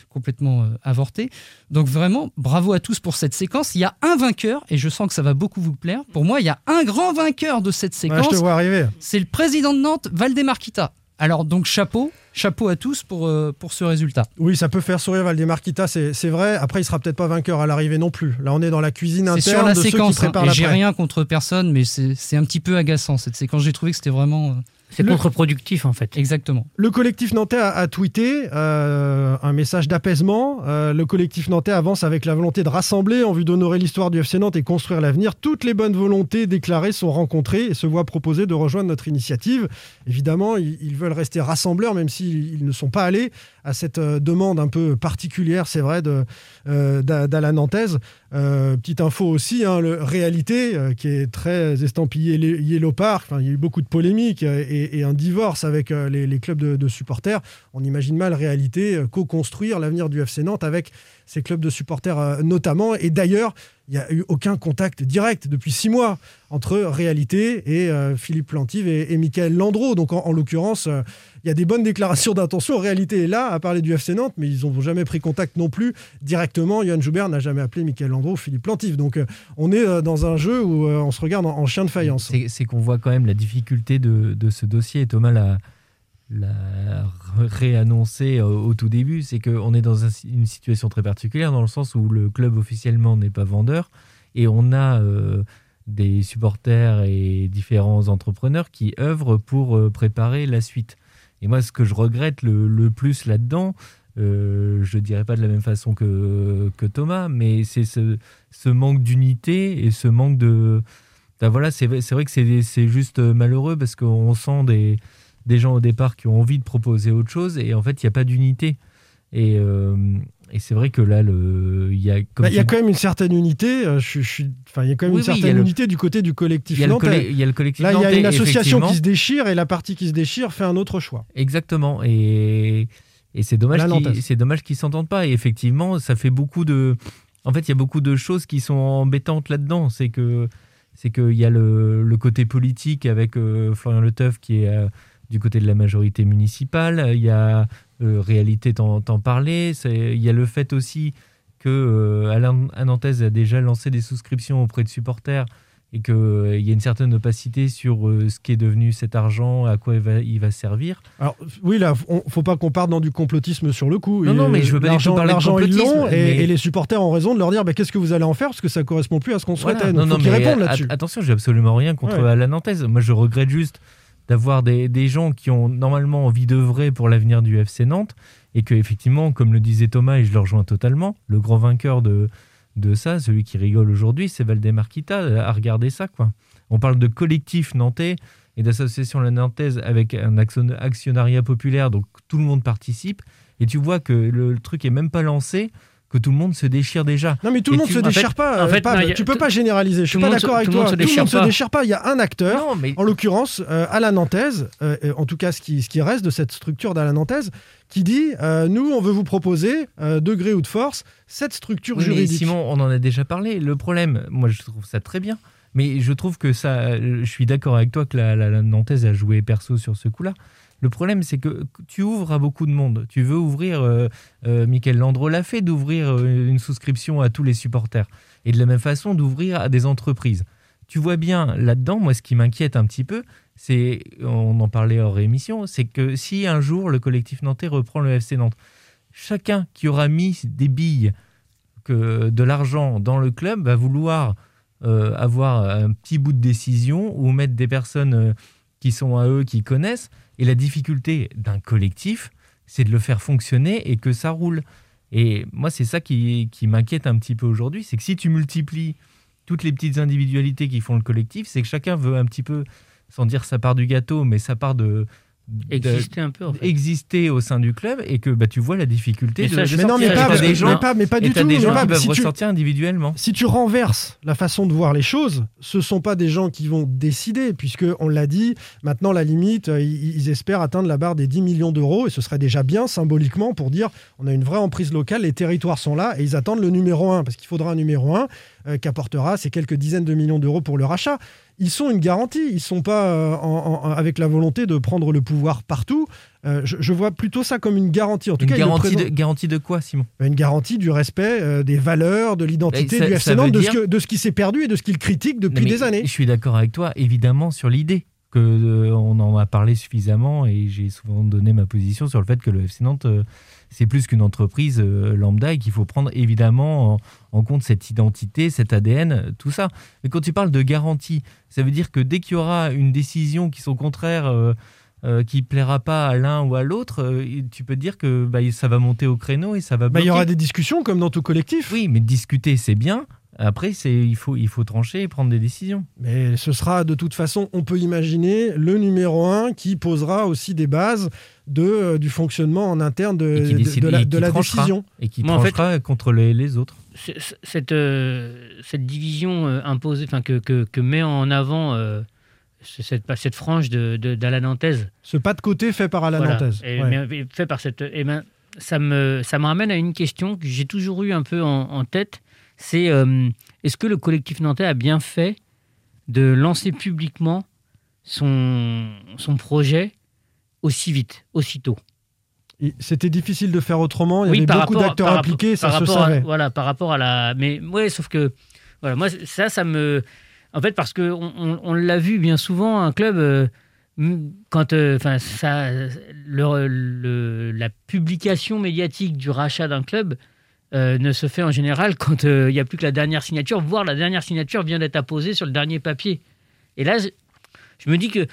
complètement euh, avorté. Donc vraiment, bravo à tous pour cette séquence. Il y a un vainqueur, et je sens que ça va beaucoup vous plaire. Pour moi, il y a un grand vainqueur de cette Ouais, séquence. je te vois arriver. C'est le président de Nantes, Valdemarquita. Alors donc chapeau, chapeau à tous pour, euh, pour ce résultat. Oui, ça peut faire sourire Valdemarquita, c'est c'est vrai. Après, il sera peut-être pas vainqueur à l'arrivée non plus. Là, on est dans la cuisine interne sur la de ceux qui séquence, hein, j'ai rien contre personne, mais c'est c'est un petit peu agaçant cette séquence. J'ai trouvé que c'était vraiment... C'est contre-productif en fait. Exactement. Le collectif nantais a, a tweeté euh, un message d'apaisement. Euh, le collectif nantais avance avec la volonté de rassembler en vue d'honorer l'histoire du FC Nantes et construire l'avenir. Toutes les bonnes volontés déclarées sont rencontrées et se voient proposer de rejoindre notre initiative. Évidemment, ils, ils veulent rester rassembleurs, même s'ils ils ne sont pas allés à cette euh, demande un peu particulière, c'est vrai, de, euh, d'A- d'Alain Nantaise. Euh, petite info aussi, hein, le Réalité, euh, qui est très estampillé Ye- Yellow Park. Enfin, il y a eu beaucoup de polémiques euh, et, un divorce avec euh, les, clubs de, de supporters. On imagine mal Réalité euh, co-construire l'avenir du FC Nantes avec ces clubs de supporters euh, notamment. Et d'ailleurs, il n'y a eu aucun contact direct depuis six mois entre réalité et euh, Philippe Plantive et, et Michael Landreau. Donc en, en l'occurrence, euh, il y a des bonnes déclarations d'intention. Réalité est là à parler du FC Nantes, mais ils n'ont jamais pris contact non plus directement. Johan Joubert n'a jamais appelé Michael Landreau Philippe Plantive. Donc euh, on est dans un jeu où on se regarde en, en chien de faïence. C'est qu'on voit quand même la difficulté de, ce dossier. Thomas l'a l'a réannoncé au, au tout début. C'est qu'on est dans un- une situation très particulière dans le sens où le club officiellement n'est pas vendeur et on a euh, des supporters et différents entrepreneurs qui œuvrent pour euh, préparer la suite. Et moi, ce que je regrette le, plus là-dedans, euh, je ne dirais pas de la même façon que, que Thomas, mais c'est ce, manque d'unité et ce manque de... Voilà, c'est vrai, que c'est juste euh, malheureux parce qu'on sent des, des gens au départ qui ont envie de proposer autre chose et en fait, il n'y a pas d'unité. Et, euh, et c'est vrai que là, le, il y a... comme Bah, Il y a quand même une certaine unité. euh, je, je suis- enfin, il y a quand même Oui, une oui, certaine le- unité du côté du collectif il y a le nantais. collé- il y a le collectif Là, il y a une association qui se déchire et la partie qui se déchire fait un autre choix. Exactement. Et, et c'est dommage qu'ils c'est dommage qu'ils s'entendent pas. Et effectivement, ça fait beaucoup de. En fait, il y a beaucoup de choses qui sont embêtantes là-dedans. C'est que c'est qu'il y a le, le côté politique avec euh, Florian Leteuf qui est euh, du côté de la majorité municipale. Il y a euh, réalité t'en. C'est- Il y a le fait aussi que euh, Alain Nantes a déjà lancé des souscriptions auprès de supporters et qu'il y a une certaine opacité sur euh, ce qui est devenu cet argent, à quoi il va, il va servir. Alors oui, là, on, faut pas qu'on parte dans du complotisme sur le coup. Non, non, mais je veux pas du tout l'argent- parler ils l'ont, et, mais- et les supporters ont raison de leur dire bah, qu'est-ce que vous allez en faire? Parce que ça correspond plus à ce qu'on Voilà. souhaitait. Non, Donc, non, faut mais répondent là-dessus. Attention, j'ai absolument rien contre Ouais. Alain Nantes. Moi, je regrette juste d'avoir des, des gens qui ont normalement envie d'œuvrer pour l'avenir du FC Nantes et que, effectivement, comme le disait Thomas, et je le rejoins totalement, le grand vainqueur de, de ça, celui qui rigole aujourd'hui, c'est Valdemar Kita, à regarder ça, quoi. On parle de collectif nantais et d'association la nantaise avec un action- actionnariat populaire, donc tout le monde participe, et tu vois que le, le truc est même pas lancé, que tout le monde se déchire déjà. Non mais tout le monde tu- se en fait- déchire pas. en euh, fait, non, a- tu peux pas généraliser. Je suis tout pas le monde se- d'accord avec tout le toi. monde se Tout le déchire monde se pas. déchire pas. Il y a un acteur, Non, mais en l'occurrence euh, à la Nantaise, euh, euh, en tout cas ce qui, ce qui reste de cette structure d'à la Nantaise, qui dit euh, nous on veut vous proposer euh, de gré ou de force cette structure Oui, mais juridique. Simon, on en a déjà parlé. Le problème, moi, je trouve ça très bien. Mais je trouve que ça. Je suis d'accord avec toi que la, la, la Nantaise a joué perso sur ce coup-là. Le problème, c'est que tu ouvres à beaucoup de monde. Tu veux ouvrir. Euh, euh, Michael Landreau l'a fait, d'ouvrir euh, une souscription à tous les supporters. Et de la même façon, d'ouvrir à des entreprises. Tu vois bien là-dedans, moi, ce qui m'inquiète un petit peu, c'est. On en parlait hors émission, c'est que si un jour le collectif nantais reprend le FC Nantes, chacun qui aura mis des billes que de l'argent dans le club va vouloir euh, avoir un petit bout de décision ou mettre des personnes qui sont à eux, qui connaissent. Et la difficulté d'un collectif, c'est de le faire fonctionner et que ça roule. Et moi, c'est ça qui, qui m'inquiète un petit peu aujourd'hui, c'est que si tu multiplies toutes les petites individualités qui font le collectif, c'est que chacun veut un petit peu, sans dire ça part du gâteau, mais ça part de... Exister un peu, en fait. exister au sein du club et que bah, tu vois la difficulté Mais de, ça, de je- Mais non, mais pas, des mais gens, pas, mais pas du tout. des mais gens pas- qui peuvent si tu- ressortir individuellement. Si tu renverses la façon de voir les choses, ce sont pas des gens qui vont décider, puisque on l'a dit, maintenant la limite, euh, ils, ils espèrent atteindre la barre des 10 millions d'euros, et ce serait déjà bien symboliquement pour dire on a une vraie emprise locale, les territoires sont là, et ils attendent le numéro 1, parce qu'il faudra un numéro 1 euh, qui apportera ces quelques dizaines de millions d'euros pour le rachat. Ils sont une garantie, ils sont pas euh, en- en- avec la volonté de prendre le pouvoir partout. Euh, je, je vois plutôt ça comme une garantie. En tout Une cas, garantie, de, garantie de quoi, Simon? Une garantie du respect euh, des valeurs, de l'identité du FC Nantes, de, dire- ce que- de ce qui s'est perdu et de ce qu'il critique depuis des années. Je suis d'accord avec toi, évidemment, sur l'idée que euh, on en a parlé suffisamment et j'ai souvent donné ma position sur le fait que le FC Nantes, c'est plus qu'une entreprise euh, lambda et qu'il faut prendre évidemment en, en compte cette identité, cet ADN, tout ça. Mais quand tu parles de garantie, ça veut dire que dès qu'il y aura une décision qui sont contraires, euh, euh, qui plaira pas à l'un ou à l'autre, euh, tu peux dire que bah, ça va monter au créneau et ça va Bah, il y aura des discussions comme dans tout collectif. Oui, mais discuter, c'est bien. Après, c'est il faut, il faut trancher et prendre des décisions. Mais ce sera de toute façon, on peut imaginer, le numéro 1 qui posera aussi des bases de, euh, du fonctionnement en interne de, et la, et de décision. Et qui Moi, en fait- tranchera contre les, les autres. Cette, euh, cette division euh, imposée, enfin que, que, que met en avant euh, ce- cette, cette frange d'Alain Nantaise, Ce pas de côté fait par Alain Voilà. Nantaise. Et, Ouais. mais- et fait par cette. eh ben, ça me, ça me ramène à une question que j'ai toujours eu un peu en, en tête. C'est euh, est-ce que le collectif nantais a bien fait de lancer publiquement son, son projet aussi vite, aussitôt? C'était difficile de faire autrement. Il y Oui, avait beaucoup d'acteurs impliqués, ça se à- savait. voilà, par rapport à la. Mais ouais, sauf que voilà, moi ça, ça me. En fait, parce que on, on- on l'a vu bien souvent, un club. euh, quand, euh, enfin, ça, le- le- la publication médiatique du rachat d'un club euh, ne se fait en général quand euh, il n'y a plus que la dernière signature, voire la dernière signature vient d'être apposée sur le dernier papier. Et là, je, me dis que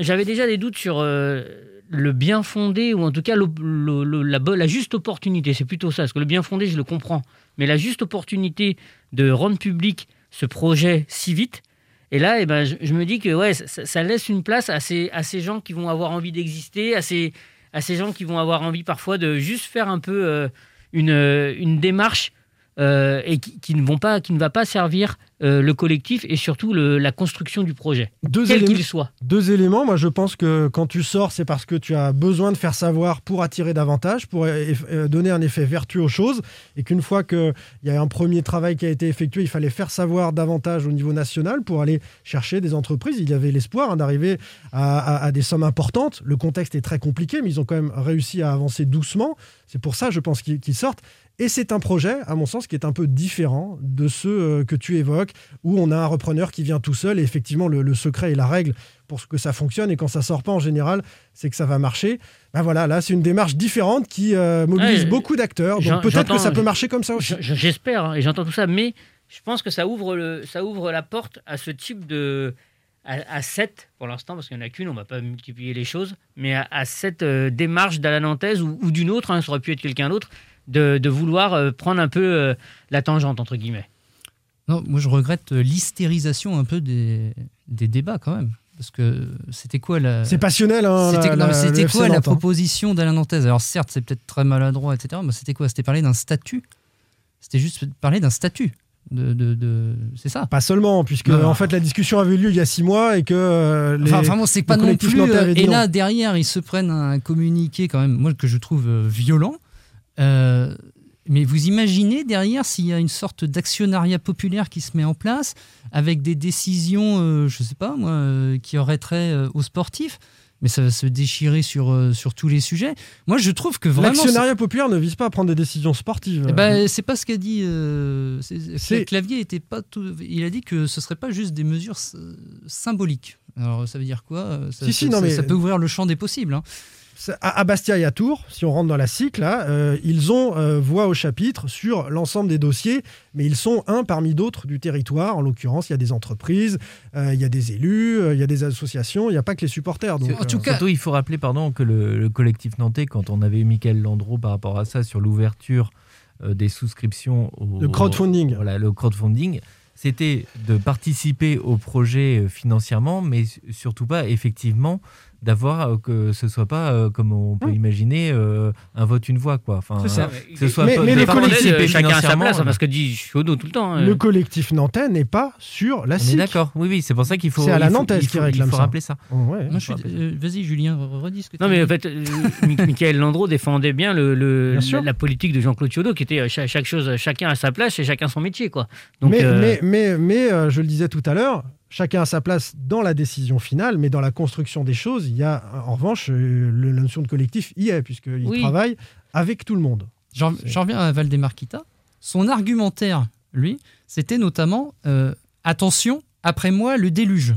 j'avais déjà des doutes sur euh, le bien fondé, ou en tout cas la, juste opportunité. C'est plutôt ça, parce que le bien fondé, je le comprends. Mais la juste opportunité de rendre public ce projet si vite. Et là, eh ben, je, me dis que ouais, ça, ça laisse une place à ces, à ces gens qui vont avoir envie d'exister, à ces, à ces gens qui vont avoir envie parfois de juste faire un peu euh, une, euh, une démarche euh, et qui, qui ne vont pas, qui ne va pas servir euh, le collectif et surtout le- la construction du projet, Deux quel éléments- qu'il soit. Deux éléments. Moi, je pense que quand tu sors, c'est parce que tu as besoin de faire savoir pour attirer davantage, pour euh, donner un effet vertueux aux choses. Et qu'une fois qu'il y a un premier travail qui a été effectué, il fallait faire savoir davantage au niveau national pour aller chercher des entreprises. Il y avait l'espoir hein, d'arriver à, à- à des sommes importantes. Le contexte est très compliqué, mais ils ont quand même réussi à avancer doucement. C'est pour ça, je pense, qu'ils sortent. Et c'est un projet, à mon sens, qui est un peu différent de ceux euh, que tu évoques, où on a un repreneur qui vient tout seul. Et effectivement, le, le secret et la règle pour que ça fonctionne. Et quand ça sort pas, en général, c'est que ça va marcher. Ben voilà, là, c'est une démarche différente qui euh, mobilise Ouais, beaucoup d'acteurs. Donc peut-être que ça peut marcher comme ça aussi. J'espère, hein, et j'entends tout ça, mais je pense que ça ouvre, le, ça ouvre la porte à ce type de. à, à cette, pour l'instant, parce qu'il n'y en a qu'une, on ne va pas multiplier les choses, mais à, à cette euh, démarche d'Alanantaise ou, ou d'une autre, hein, ça aurait pu être quelqu'un d'autre, de, de vouloir euh, prendre un peu euh, la tangente, entre guillemets. Non, moi je regrette euh, l'hystérisation un peu des, des débats quand même. Parce que c'était quoi la. C'est passionnel, hein, C'était la- non, mais la- c'était le quoi la Nantes, hein. proposition d'Alain Nantaise Alors certes, c'est peut-être très maladroit, etc. Mais c'était quoi? C'était parler d'un statut? C'était juste parler d'un statut. De, de, de- C'est ça? Pas seulement, puisque Non. en fait la discussion avait eu lieu il y a six mois et que euh, les, Enfin, vraiment, c'est pas non plus. euh, et là, derrière, ils se prennent un communiqué, quand même, moi, que je trouve euh, violent. Euh, mais vous imaginez derrière s'il y a une sorte d'actionnariat populaire qui se met en place avec des décisions, euh, je sais pas moi, euh, qui auraient trait euh, aux sportifs, mais ça va se déchirer sur, sur tous les sujets. Moi, je trouve que vraiment. L'actionnariat populaire ne vise pas à prendre des décisions sportives. Eh ben, c'est pas ce qu'a dit. c'est- Clavier était pas tout. Il a dit que ce serait pas juste des mesures symboliques. Alors ça veut dire quoi? Ça, Si, si, ça- non, ça- mais- ça peut ouvrir le champ des possibles. hein. À, Bastia et à Tours, si on rentre dans la cycle, là, euh, ils ont euh, voix au chapitre sur l'ensemble des dossiers, mais ils sont un parmi d'autres du territoire. En l'occurrence, il y a des entreprises, euh, il y a des élus, euh, il y a des associations, il n'y a pas que les supporters. Donc, euh, Surtout, il faut rappeler pardon, que le, le collectif nantais, quand on avait eu Michael Landreau par rapport à ça, sur l'ouverture euh, des souscriptions au Le crowdfunding. voilà, le crowdfunding, c'était de participer au projet financièrement, mais surtout pas effectivement d'avoir euh, que ce soit pas euh, comme on peut imaginer euh, un vote une voix quoi. Enfin, C'est ça. euh, que ce soit Mais- pas mais le chacun à sa place, parce que dit Chiodo tout le temps. le collectif nantais n'est pas sur la on d'accord. Oui oui, c'est pour ça qu'il faut C'est à la nantaise il qui faut- réclame il faut ça. rappeler ça. Ouais. Moi, je suis- euh, Vas-y, Julien, re- redis ce que tu Non, mais en fait, euh, Mi- Michael Landreau défendait bien, le, le- Bien sûr. la, politique de Jean-Claude Chiodo, qui était cha- chaque, chose, chacun à sa place et chacun son métier. Quoi. Donc, mais, euh, mais, mais, mais, euh, je le disais tout à l'heure, chacun a sa place dans la décision finale, mais dans la construction des choses, il y a en revanche euh, le- la notion de collectif y est, puisqu'il Oui. travaille avec tout le monde. J'en reviens à Valdemarquita. Son argumentaire, lui, c'était notamment euh, attention, après moi, le déluge.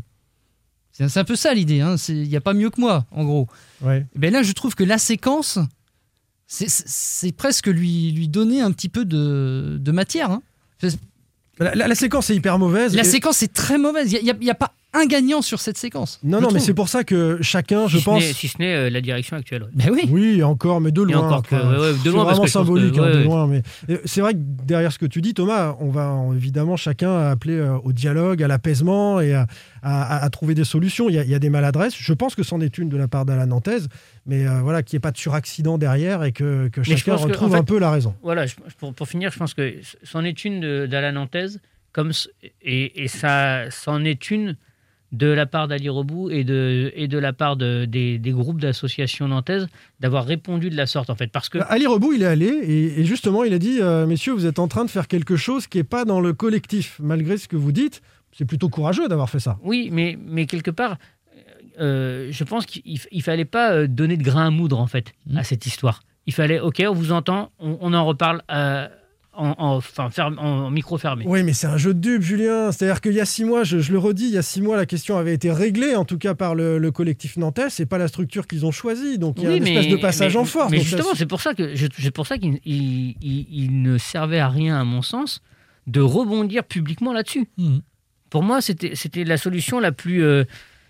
C'est un peu ça l'idée. hein. Il n'y a pas mieux que moi, en gros. Ouais. Et ben là, je trouve que la séquence, c'est- presque lui, lui donner un petit peu de, de matière. hein. La, la- la séquence est hyper mauvaise. La et- séquence est très mauvaise. Il n'y a, pas un gagnant sur cette séquence. Non, non, mais c'est pour ça que chacun, je si, pense. si ce n'est euh, la direction actuelle. ouais. Ben oui. Oui, encore, mais de loin. encore que- ouais, ouais, de C'est loin, parce vraiment que pense que- symbolique, hein, ouais, de loin. Mais euh, c'est vrai que derrière ce que tu dis, Thomas, on va évidemment chacun appeler euh, au dialogue, à l'apaisement et à, à- à- à trouver des solutions. Il y, a, il y a des maladresses. Je pense que c'en est une de la part d'Alain Nantaise, mais euh, voilà, qu'il n'y ait pas de suraccident derrière et que, que chacun que, retrouve en fait, un peu la raison. Voilà, je- pour, pour finir, je pense que c'en est une d'Alain Nantaise, comme, et, et ça c'en est une de la part d'Ali Robou et de, et de la part de, des, des groupes d'associations nantaises d'avoir répondu de la sorte, en fait. Parce que. Ali Rebout, il est allé et, et justement, il a dit euh, Messieurs, vous êtes en train de faire quelque chose qui n'est pas dans le collectif, malgré ce que vous dites. C'est plutôt courageux d'avoir fait ça. Oui, mais, mais quelque part, euh, je pense qu'il ne fallait pas euh, donner de grain à moudre, en fait, à cette histoire. Il fallait, OK, on vous entend, on, on en reparle en, en, enfin, ferme- en micro fermé. Oui, mais c'est un jeu de dupes, Julien. C'est-à-dire qu'il y a six mois, je, je le redis, il y a six mois, la question avait été réglée, en tout cas par le, le collectif nantais. C'est pas la structure qu'ils ont choisie. Donc il y a Oui, une mais- espèce de passage mais- en force. Mais justement, c'est pour ça que c'est pour ça qu'il il- il- il ne servait à rien, à mon sens, de rebondir publiquement là-dessus. Pour moi, c'était c'était la solution la plus euh,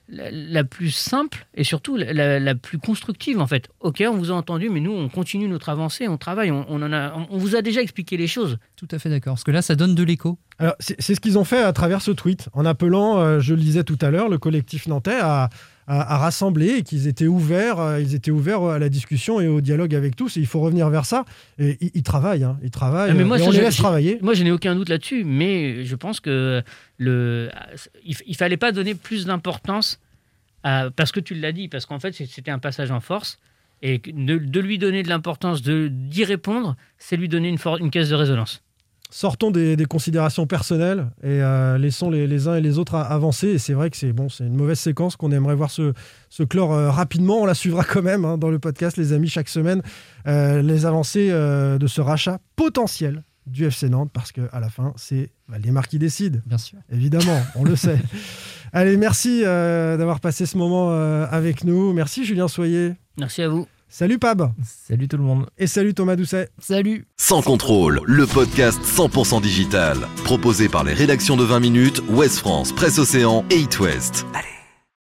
la, la plus simple et surtout la, plus constructive en fait. Ok, on vous a entendu, mais nous, on continue notre avancée, on travaille, on, on en a, on, on vous a déjà expliqué les choses. Tout à fait d'accord. Parce que là, ça donne de l'écho. Alors, c'est c'est ce qu'ils ont fait à travers ce tweet, en appelant, euh, je le disais tout à l'heure, le collectif nantais à, à- à rassembler et qu'ils étaient ouverts, euh, ils étaient ouverts à la discussion et au dialogue avec tous. Et il faut revenir vers ça. Et ils, ils travaillent, hein, ils travaillent. Ah, mais moi, et ça, on les laisse travailler. Moi, je n'ai aucun doute là-dessus, mais je pense que le, il, il fallait pas donner plus d'importance à- parce que tu l'as dit, parce qu'en fait, c'était un passage en force. Et de, de lui donner de l'importance, de d'y répondre, c'est lui donner une, for- une caisse de résonance. Sortons des, des considérations personnelles et euh, laissons les, les uns et les autres avancer. Et c'est vrai que c'est bon, c'est une mauvaise séquence qu'on aimerait voir se, se clore euh, rapidement. On la suivra quand même hein, dans le podcast, les amis, chaque semaine, euh, les avancées euh, de ce rachat potentiel du FC Nantes, parce qu'à la fin, c'est Valdemar qui décide. Bien sûr. Évidemment, on le sait. Allez, merci euh, d'avoir passé ce moment euh, avec nous. Merci Julien Soyer. Merci à vous. Salut Pab. Salut tout le monde. Et salut Thomas Doucet. Salut. Sans contrôle, le podcast 100% digital. Proposé par les rédactions de 20 minutes, Ouest France, Presse Océan et It West. Allez,